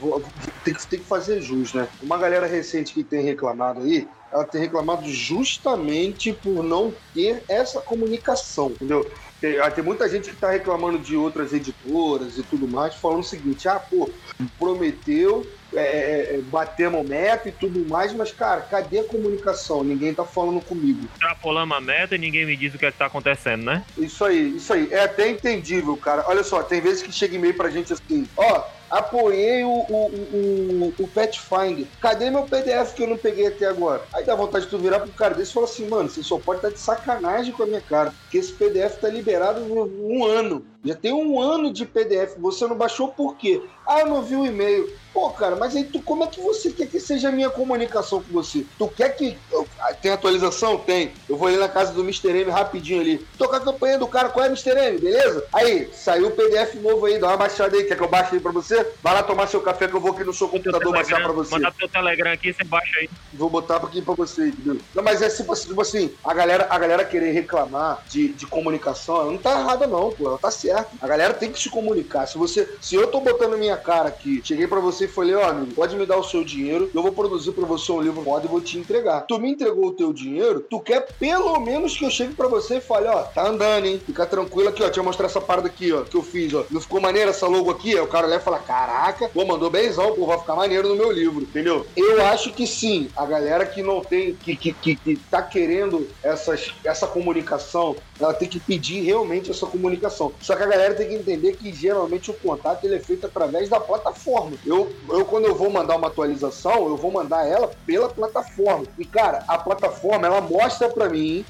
tem, que, tem que fazer jus, né? Uma galera recente que tem reclamado aí, ela tem reclamado justamente por não ter essa comunicação, entendeu? Tem, ah, tem muita gente que tá reclamando de outras editoras e tudo mais, falando o seguinte: ah, pô, prometeu é, é, é batemos meta e tudo mais, mas, cara, cadê a comunicação? Ninguém tá falando comigo. Extrapolamos a meta e ninguém me diz o que é que tá acontecendo, né? Isso aí, isso aí. É até entendível, cara. Olha só, tem vezes que chega e-mail pra gente assim, ó, apoiei o, o, o, o Pathfinder. Cadê meu PDF que eu não peguei até agora? Aí dá vontade de tu virar pro cara desse e falar assim, mano, você só pode estar tá de sacanagem com a minha cara, porque esse PDF tá liberado um ano. Já tem um ano de PDF. Você não baixou por quê? Ah, eu não vi o e-mail. Pô, cara, mas aí tu, como é que você quer que seja a minha comunicação com você? Tu quer que. Eu, ah, tem atualização? Tem. Eu vou ali na casa do Mr. M rapidinho ali. Tô com a campanha do cara, qual é Mr. M, beleza? Aí, saiu o PDF novo aí, dá uma baixada aí. Quer que eu baixe aí pra você? Vai lá tomar seu café que eu vou aqui no seu computador baixar pra você. Manda teu Telegram aqui você baixa aí. Vou botar aqui pra você, entendeu? Não, mas é tipo, tipo assim, a galera, a galera querer reclamar de, de comunicação, ela não tá errada, não, pô. Ela tá certa. A galera tem que se comunicar. Se você. Se eu tô botando minha cara aqui, cheguei pra você e falei, ó, oh, amigo, pode me dar o seu dinheiro, eu vou produzir pra você um livro moda e vou te entregar. Tu me entregou o teu dinheiro, tu quer pelo menos que eu chegue pra você e fale, ó, tá andando, hein? Fica tranquilo aqui, ó. Deixa eu mostrar essa parada aqui, ó, que eu fiz, ó. Não ficou maneira essa logo aqui? Aí o cara leva e fala, caraca, pô, mandou benzão, pô, vai ficar maneiro no meu livro, entendeu? Eu acho que sim, a galera que não tem, que, que, que, que tá querendo essas, essa comunicação, ela tem que pedir realmente essa comunicação. Só que a galera tem que entender que geralmente o contato ele é feito através da plataforma. Eu, eu quando eu vou mandar uma atualização, eu vou mandar ela pela plataforma. E cara, a plataforma ela mostra para mim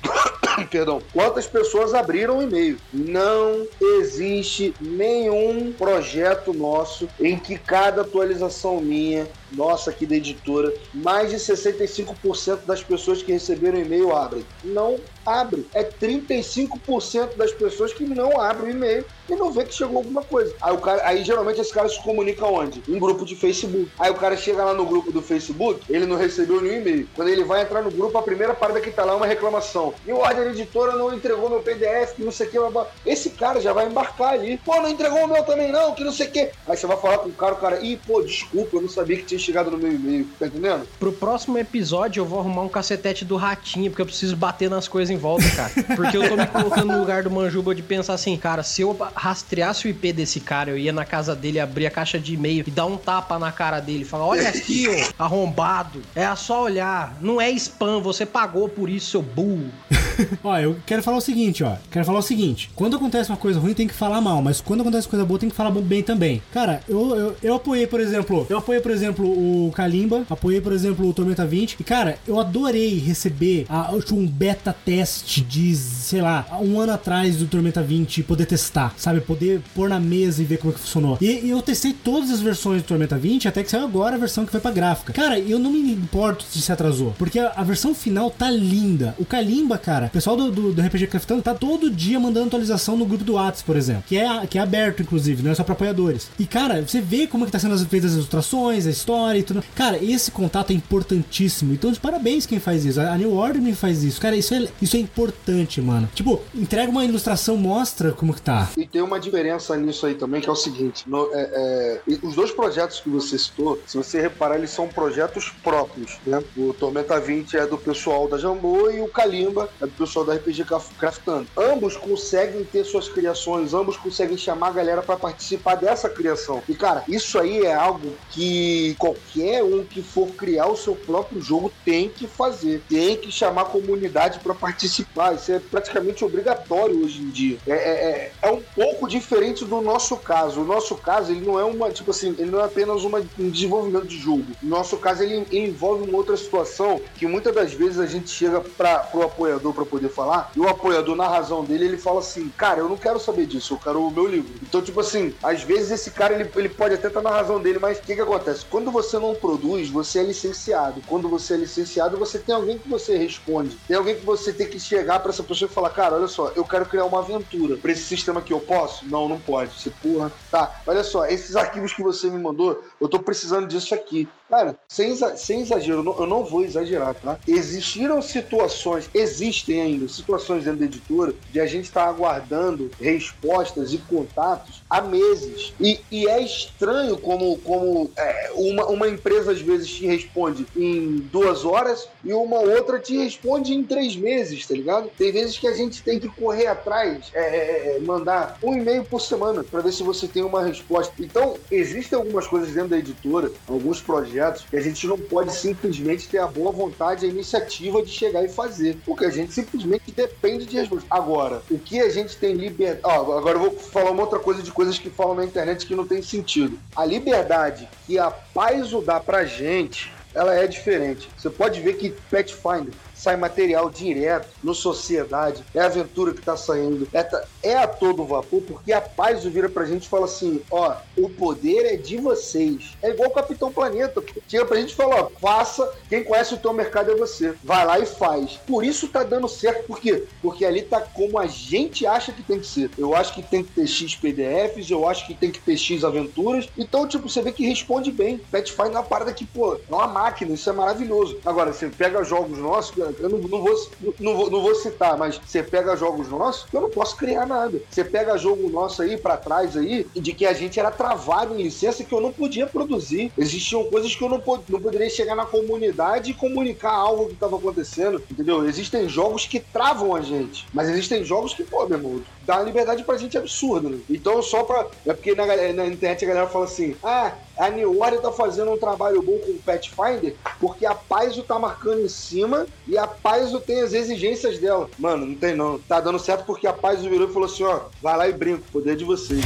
*coughs* perdão, quantas pessoas abriram o e-mail. Não existe nenhum projeto nosso em que cada atualização minha nossa aqui da editora, mais de 65% das pessoas que receberam e-mail abrem. Não abre. É 35% das pessoas que não abrem e-mail e não vê que chegou alguma coisa. Aí, o cara, aí geralmente esse cara se comunica onde? Em grupo de Facebook. Aí o cara chega lá no grupo do Facebook, ele não recebeu nenhum e-mail. Quando ele vai entrar no grupo, a primeira parada que tá lá é uma reclamação. E o Order Editora não entregou meu PDF, que não sei o que. Esse cara já vai embarcar ali. Pô, não entregou o meu também não, que não sei o que. Aí você vai falar com o cara, o cara, ih, pô, desculpa, eu não sabia que tinha chegado no meu e-mail. Tá entendendo? Pro próximo episódio eu vou arrumar um cacetete do ratinho, porque eu preciso bater nas coisas em volta, cara. Porque eu tô me colocando no lugar do Manjuba de pensar assim, cara, se eu rastreasse o IP desse cara, eu ia na casa dele, abrir a caixa de e-mail e dar um tapa na cara dele. Falar, olha aqui, ó, arrombado. É só olhar. Não é spam, você pagou por isso, seu burro. *laughs* ó, eu quero falar o seguinte, ó. Quero falar o seguinte. Quando acontece uma coisa ruim, tem que falar mal. Mas quando acontece coisa boa, tem que falar bem também. Cara, eu, eu, eu apoiei, por exemplo... Eu apoiei, por exemplo, o Kalimba. Apoiei, por exemplo, o Tormenta 20. E, cara, eu adorei receber a, um beta teste de, sei lá, um ano atrás do Tormenta 20 e poder testar, sabe? Poder pôr na mesa e ver como é que funcionou. E, e eu testei todas as versões do Tormenta 20 até que saiu agora a versão que foi pra gráfica. Cara, eu não me importo se se atrasou, porque a, a versão final tá linda. O Kalimba, cara, o pessoal do, do, do RPG Craftando tá todo dia mandando atualização no grupo do WhatsApp, por exemplo, que é, que é aberto, inclusive, não é só pra apoiadores. E, cara, você vê como é que tá sendo feitas as ilustrações, a história e tudo. Cara, esse contato é importantíssimo. Então, de parabéns quem faz isso. A New Order faz isso. Cara, isso é, isso é importante, mano. Tipo, entrega uma ilustração, mostra como que tá. E tem uma diferença nisso aí também, que é o seguinte: no, é, é, os dois projetos que você citou, se você reparar, eles são projetos próprios, né? O Tormenta 20 é do pessoal da Jambô e o Kalimba é do pessoal da RPG Craftando. Ambos conseguem ter suas criações, ambos conseguem chamar a galera para participar dessa criação. E, cara, isso aí é algo que qualquer um que for criar o seu próprio jogo tem que fazer. Tem que chamar a comunidade para participar. Isso é praticamente obrigatório hoje em dia. É, é, é, é, um pouco diferente do nosso caso. O nosso caso, ele não é uma, tipo assim, ele não é apenas uma, um desenvolvimento de jogo. No nosso caso, ele, ele envolve uma outra situação que muitas das vezes a gente chega para o apoiador para poder falar, e o apoiador, na razão dele, ele fala assim: Cara, eu não quero saber disso, eu quero o meu livro. Então, tipo assim, às vezes esse cara ele, ele pode até estar tá na razão dele, mas o que, que acontece? Quando você não produz, você é licenciado. Quando você é licenciado, você tem alguém que você responde. Tem alguém que você tem que chegar para essa pessoa e falar: Cara, olha só, eu quero criar uma aventura. Para esse sistema aqui eu posso? Não, não pode. Você porra. Tá, olha só, esses arquivos que você me mandou, eu tô precisando disso aqui. Cara, sem, sem exagero, eu não, vou exagerar, tá? Existiram situações, existem ainda situações dentro da editora de a gente estar tá aguardando respostas e contatos há meses. E, e é estranho como, como é, uma, uma, uma empresa às vezes te responde em duas horas e uma outra te responde em três meses, tá ligado? Tem vezes que a gente tem que correr atrás, é, é, é mandar um e-mail por semana para ver se você tem uma resposta. Então, existem algumas coisas dentro da editora, alguns projetos, que a gente não pode simplesmente ter a boa vontade, a iniciativa de chegar e fazer, porque a gente simplesmente depende de resposta. Agora, o que a gente tem liberdade. Agora eu vou falar uma outra coisa de coisas que falam na internet que não tem sentido. A liberdade que a Paizo dá pra gente ela é diferente. Você pode ver que Pathfinder sai material direto no Sociedade, é a aventura que tá saindo, é, é a todo vapor, porque a paz vira pra gente e fala assim: ó, o poder é de vocês. É igual o Capitão Planeta. Chega pra gente e fala: ó, faça, quem conhece o teu mercado é você. Vai lá e faz. Por isso tá dando certo, por quê? Porque ali tá como a gente acha que tem que ser. Eu acho que tem que ter X PDFs, eu acho que tem que ter X aventuras. Então, tipo, você vê que responde bem. Pathfinder é uma parada que, pô, é uma máquina, isso é maravilhoso. Agora, você pega jogos nossos, eu não, não, vou, não, vou, não vou citar, mas você pega jogos nossos, eu não posso criar nada. Você pega jogo nosso aí para trás aí, de que a gente era travado em licença que eu não podia produzir. Existiam coisas que eu não, pod não poderia chegar na comunidade e comunicar algo que estava acontecendo, entendeu? Existem jogos que travam a gente, mas existem jogos que, pô, meu irmão, dá uma liberdade pra gente absurda, né? Então, só pra. É porque na, na internet a galera fala assim: ah, a Order tá fazendo um trabalho bom com o Pathfinder porque a Paizo tá marcando em cima e a Paizo tem as exigências dela. Mano, não tem não. Tá dando certo porque a Paizo virou e falou assim: ó, vai lá e brinco, poder de vocês.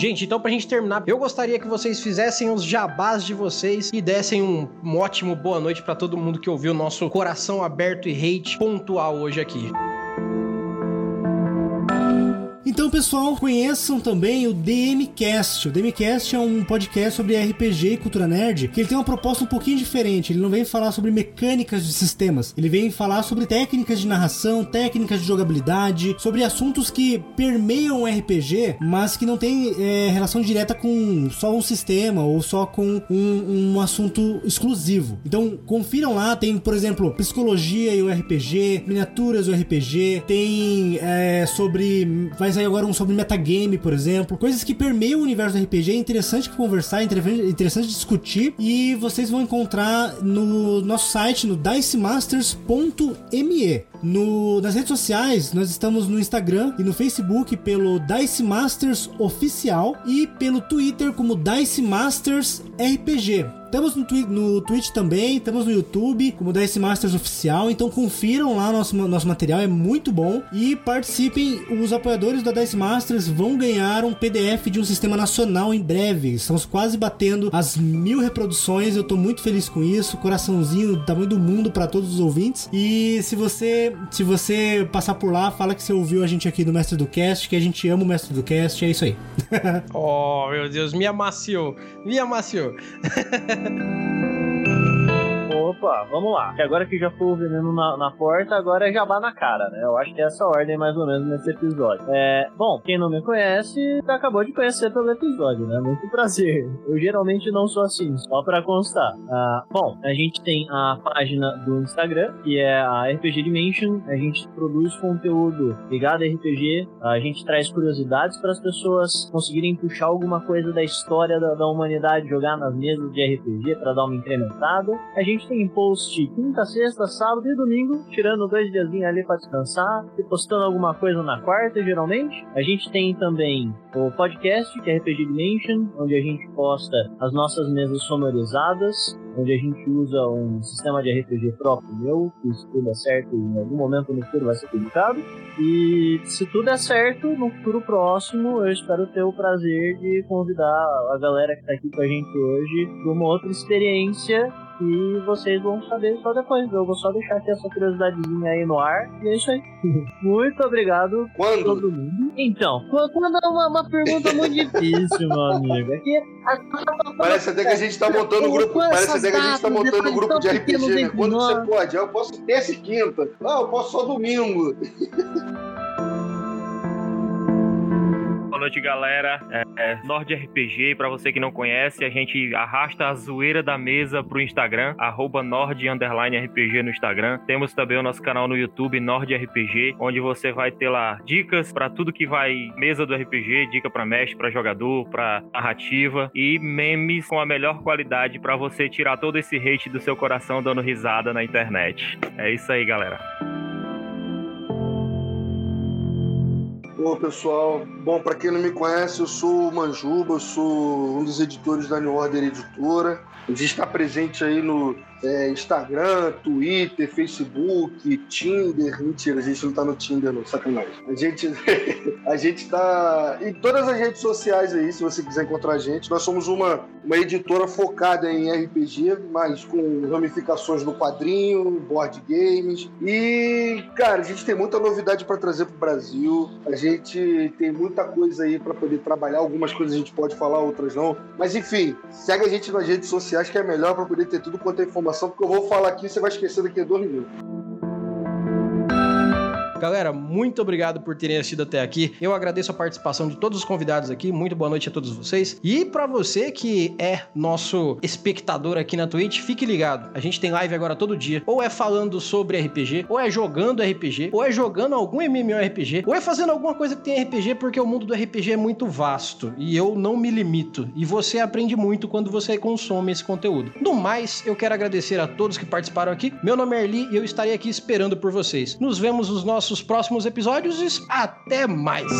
Gente, então pra gente terminar, eu gostaria que vocês fizessem os jabás de vocês e dessem um, um ótimo boa noite para todo mundo que ouviu o nosso coração aberto e hate pontual hoje aqui. Então, pessoal, conheçam também o DMcast. O DMcast é um podcast sobre RPG e cultura nerd, que ele tem uma proposta um pouquinho diferente. Ele não vem falar sobre mecânicas de sistemas, ele vem falar sobre técnicas de narração, técnicas de jogabilidade, sobre assuntos que permeiam o RPG, mas que não tem é, relação direta com só um sistema ou só com um, um assunto exclusivo. Então, confiram lá, tem, por exemplo, psicologia e o RPG, miniaturas do RPG, tem é, sobre. Vai sair agora um sobre metagame, por exemplo. Coisas que permeiam o universo do RPG. É interessante conversar, é interessante discutir. E vocês vão encontrar no nosso site, no dicemasters.me. No, nas redes sociais, nós estamos no Instagram e no Facebook pelo Dice Masters Oficial e pelo Twitter como Dice Masters RPG. Estamos no, twi no Twitch também, estamos no YouTube, como Dice Masters Oficial, então confiram lá nosso, nosso material, é muito bom. E participem, os apoiadores da Dice Masters vão ganhar um PDF de um sistema nacional em breve. Estamos quase batendo as mil reproduções, eu tô muito feliz com isso. Coraçãozinho do tamanho do mundo para todos os ouvintes. E se você, se você passar por lá, fala que você ouviu a gente aqui do Mestre do Cast, que a gente ama o Mestre do Cast, é isso aí. *laughs* oh, meu Deus, me amaciou, me amaciou. *laughs* Opa, vamos lá. Que agora que já foi o veneno na, na, porta, agora é jabá na cara, né? Eu acho que é essa ordem mais ou menos nesse episódio. É, bom, quem não me conhece, acabou de conhecer pelo episódio, né? Muito prazer. Eu geralmente não sou assim, só pra constar. Ah, bom, a gente tem a página do Instagram, que é a RPG Dimension. A gente produz conteúdo ligado a RPG. A gente traz curiosidades para as pessoas conseguirem puxar alguma coisa da história da, da humanidade, jogar nas mesas de RPG para dar uma incrementada. A gente tem post quinta, sexta, sábado e domingo, tirando dois dias ali para descansar e postando alguma coisa na quarta, geralmente. A gente tem também o podcast, que é RPG Dimension, onde a gente posta as nossas mesas sonorizadas, onde a gente usa um sistema de RPG próprio meu, que se tudo der certo, em algum momento no futuro vai ser publicado. E se tudo der certo, no futuro próximo, eu espero ter o prazer de convidar a galera que está aqui com a gente hoje para uma outra experiência e vocês vão saber só depois. Eu vou só deixar aqui essa curiosidadezinha aí no ar. E é isso aí. *laughs* Muito obrigado quando? todo mundo. Então, quando é uma, uma pergunta muito difícil, meu amigo. Aqui, a... Parece até que a gente tá montando um grupo. Parece até que a gente tá montando um grupo de RPG, né? Quando você pode? Eu posso terça e quinta. Não, eu posso só domingo. *laughs* noite, galera. É, é Nord RPG, pra você que não conhece, a gente arrasta a zoeira da mesa pro Instagram, arroba no Instagram. Temos também o nosso canal no YouTube, Nord RPG, onde você vai ter lá dicas pra tudo que vai mesa do RPG, dica pra mestre, pra jogador, pra narrativa e memes com a melhor qualidade pra você tirar todo esse hate do seu coração dando risada na internet. É isso aí, galera. Bom, pessoal, bom, para quem não me conhece, eu sou o Manjuba, eu sou um dos editores da New Order Editora. A gente está presente aí no é, Instagram, Twitter, Facebook, Tinder. Mentira, a gente não tá no Tinder, não, sacanagem. A gente, *laughs* a gente tá em todas as redes sociais aí, se você quiser encontrar a gente. Nós somos uma, uma editora focada em RPG, mas com ramificações no quadrinho, board games. E, cara, a gente tem muita novidade para trazer pro Brasil. A gente tem muita coisa aí para poder trabalhar. Algumas coisas a gente pode falar, outras não. Mas, enfim, segue a gente nas redes sociais que é melhor para poder ter tudo quanto é informação porque eu vou falar aqui e você vai esquecer daqui a dois minutos. Galera, muito obrigado por terem assistido até aqui. Eu agradeço a participação de todos os convidados aqui. Muito boa noite a todos vocês. E para você que é nosso espectador aqui na Twitch, fique ligado. A gente tem live agora todo dia. Ou é falando sobre RPG, ou é jogando RPG, ou é jogando algum MMORPG, ou é fazendo alguma coisa que tem RPG, porque o mundo do RPG é muito vasto e eu não me limito. E você aprende muito quando você consome esse conteúdo. No mais, eu quero agradecer a todos que participaram aqui. Meu nome é Erli e eu estarei aqui esperando por vocês. Nos vemos nos nossos nossos próximos episódios até mais!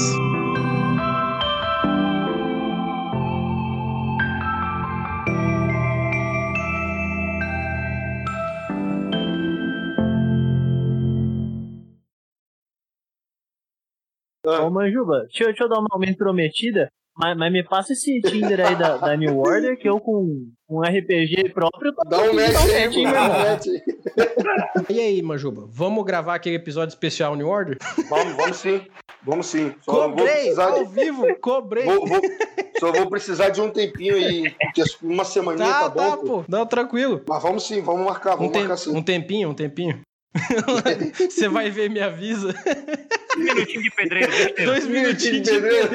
Ô, Manjuba, deixa, deixa eu dar uma, uma intrometida. Mas, mas, me passa esse Tinder aí da, da New Order, que eu com um RPG próprio. Dá um match aí, match E aí, Majuba, vamos gravar aquele episódio especial New Order? Vamos, vamos sim. Vamos sim. Só cobrei, ao de... vivo, cobrei. Vou, vou... Só vou precisar de um tempinho aí, uma semaninha tá, tá bom. Tá, pô. Não, tranquilo. Mas vamos sim, vamos marcar, vamos um marcar sim. Um tempinho, um tempinho. Você vai ver, me avisa. Um minutinho de pedreiro. Dois minutinhos de pedreiro.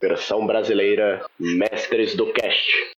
Versão brasileira, Mestres do Cast.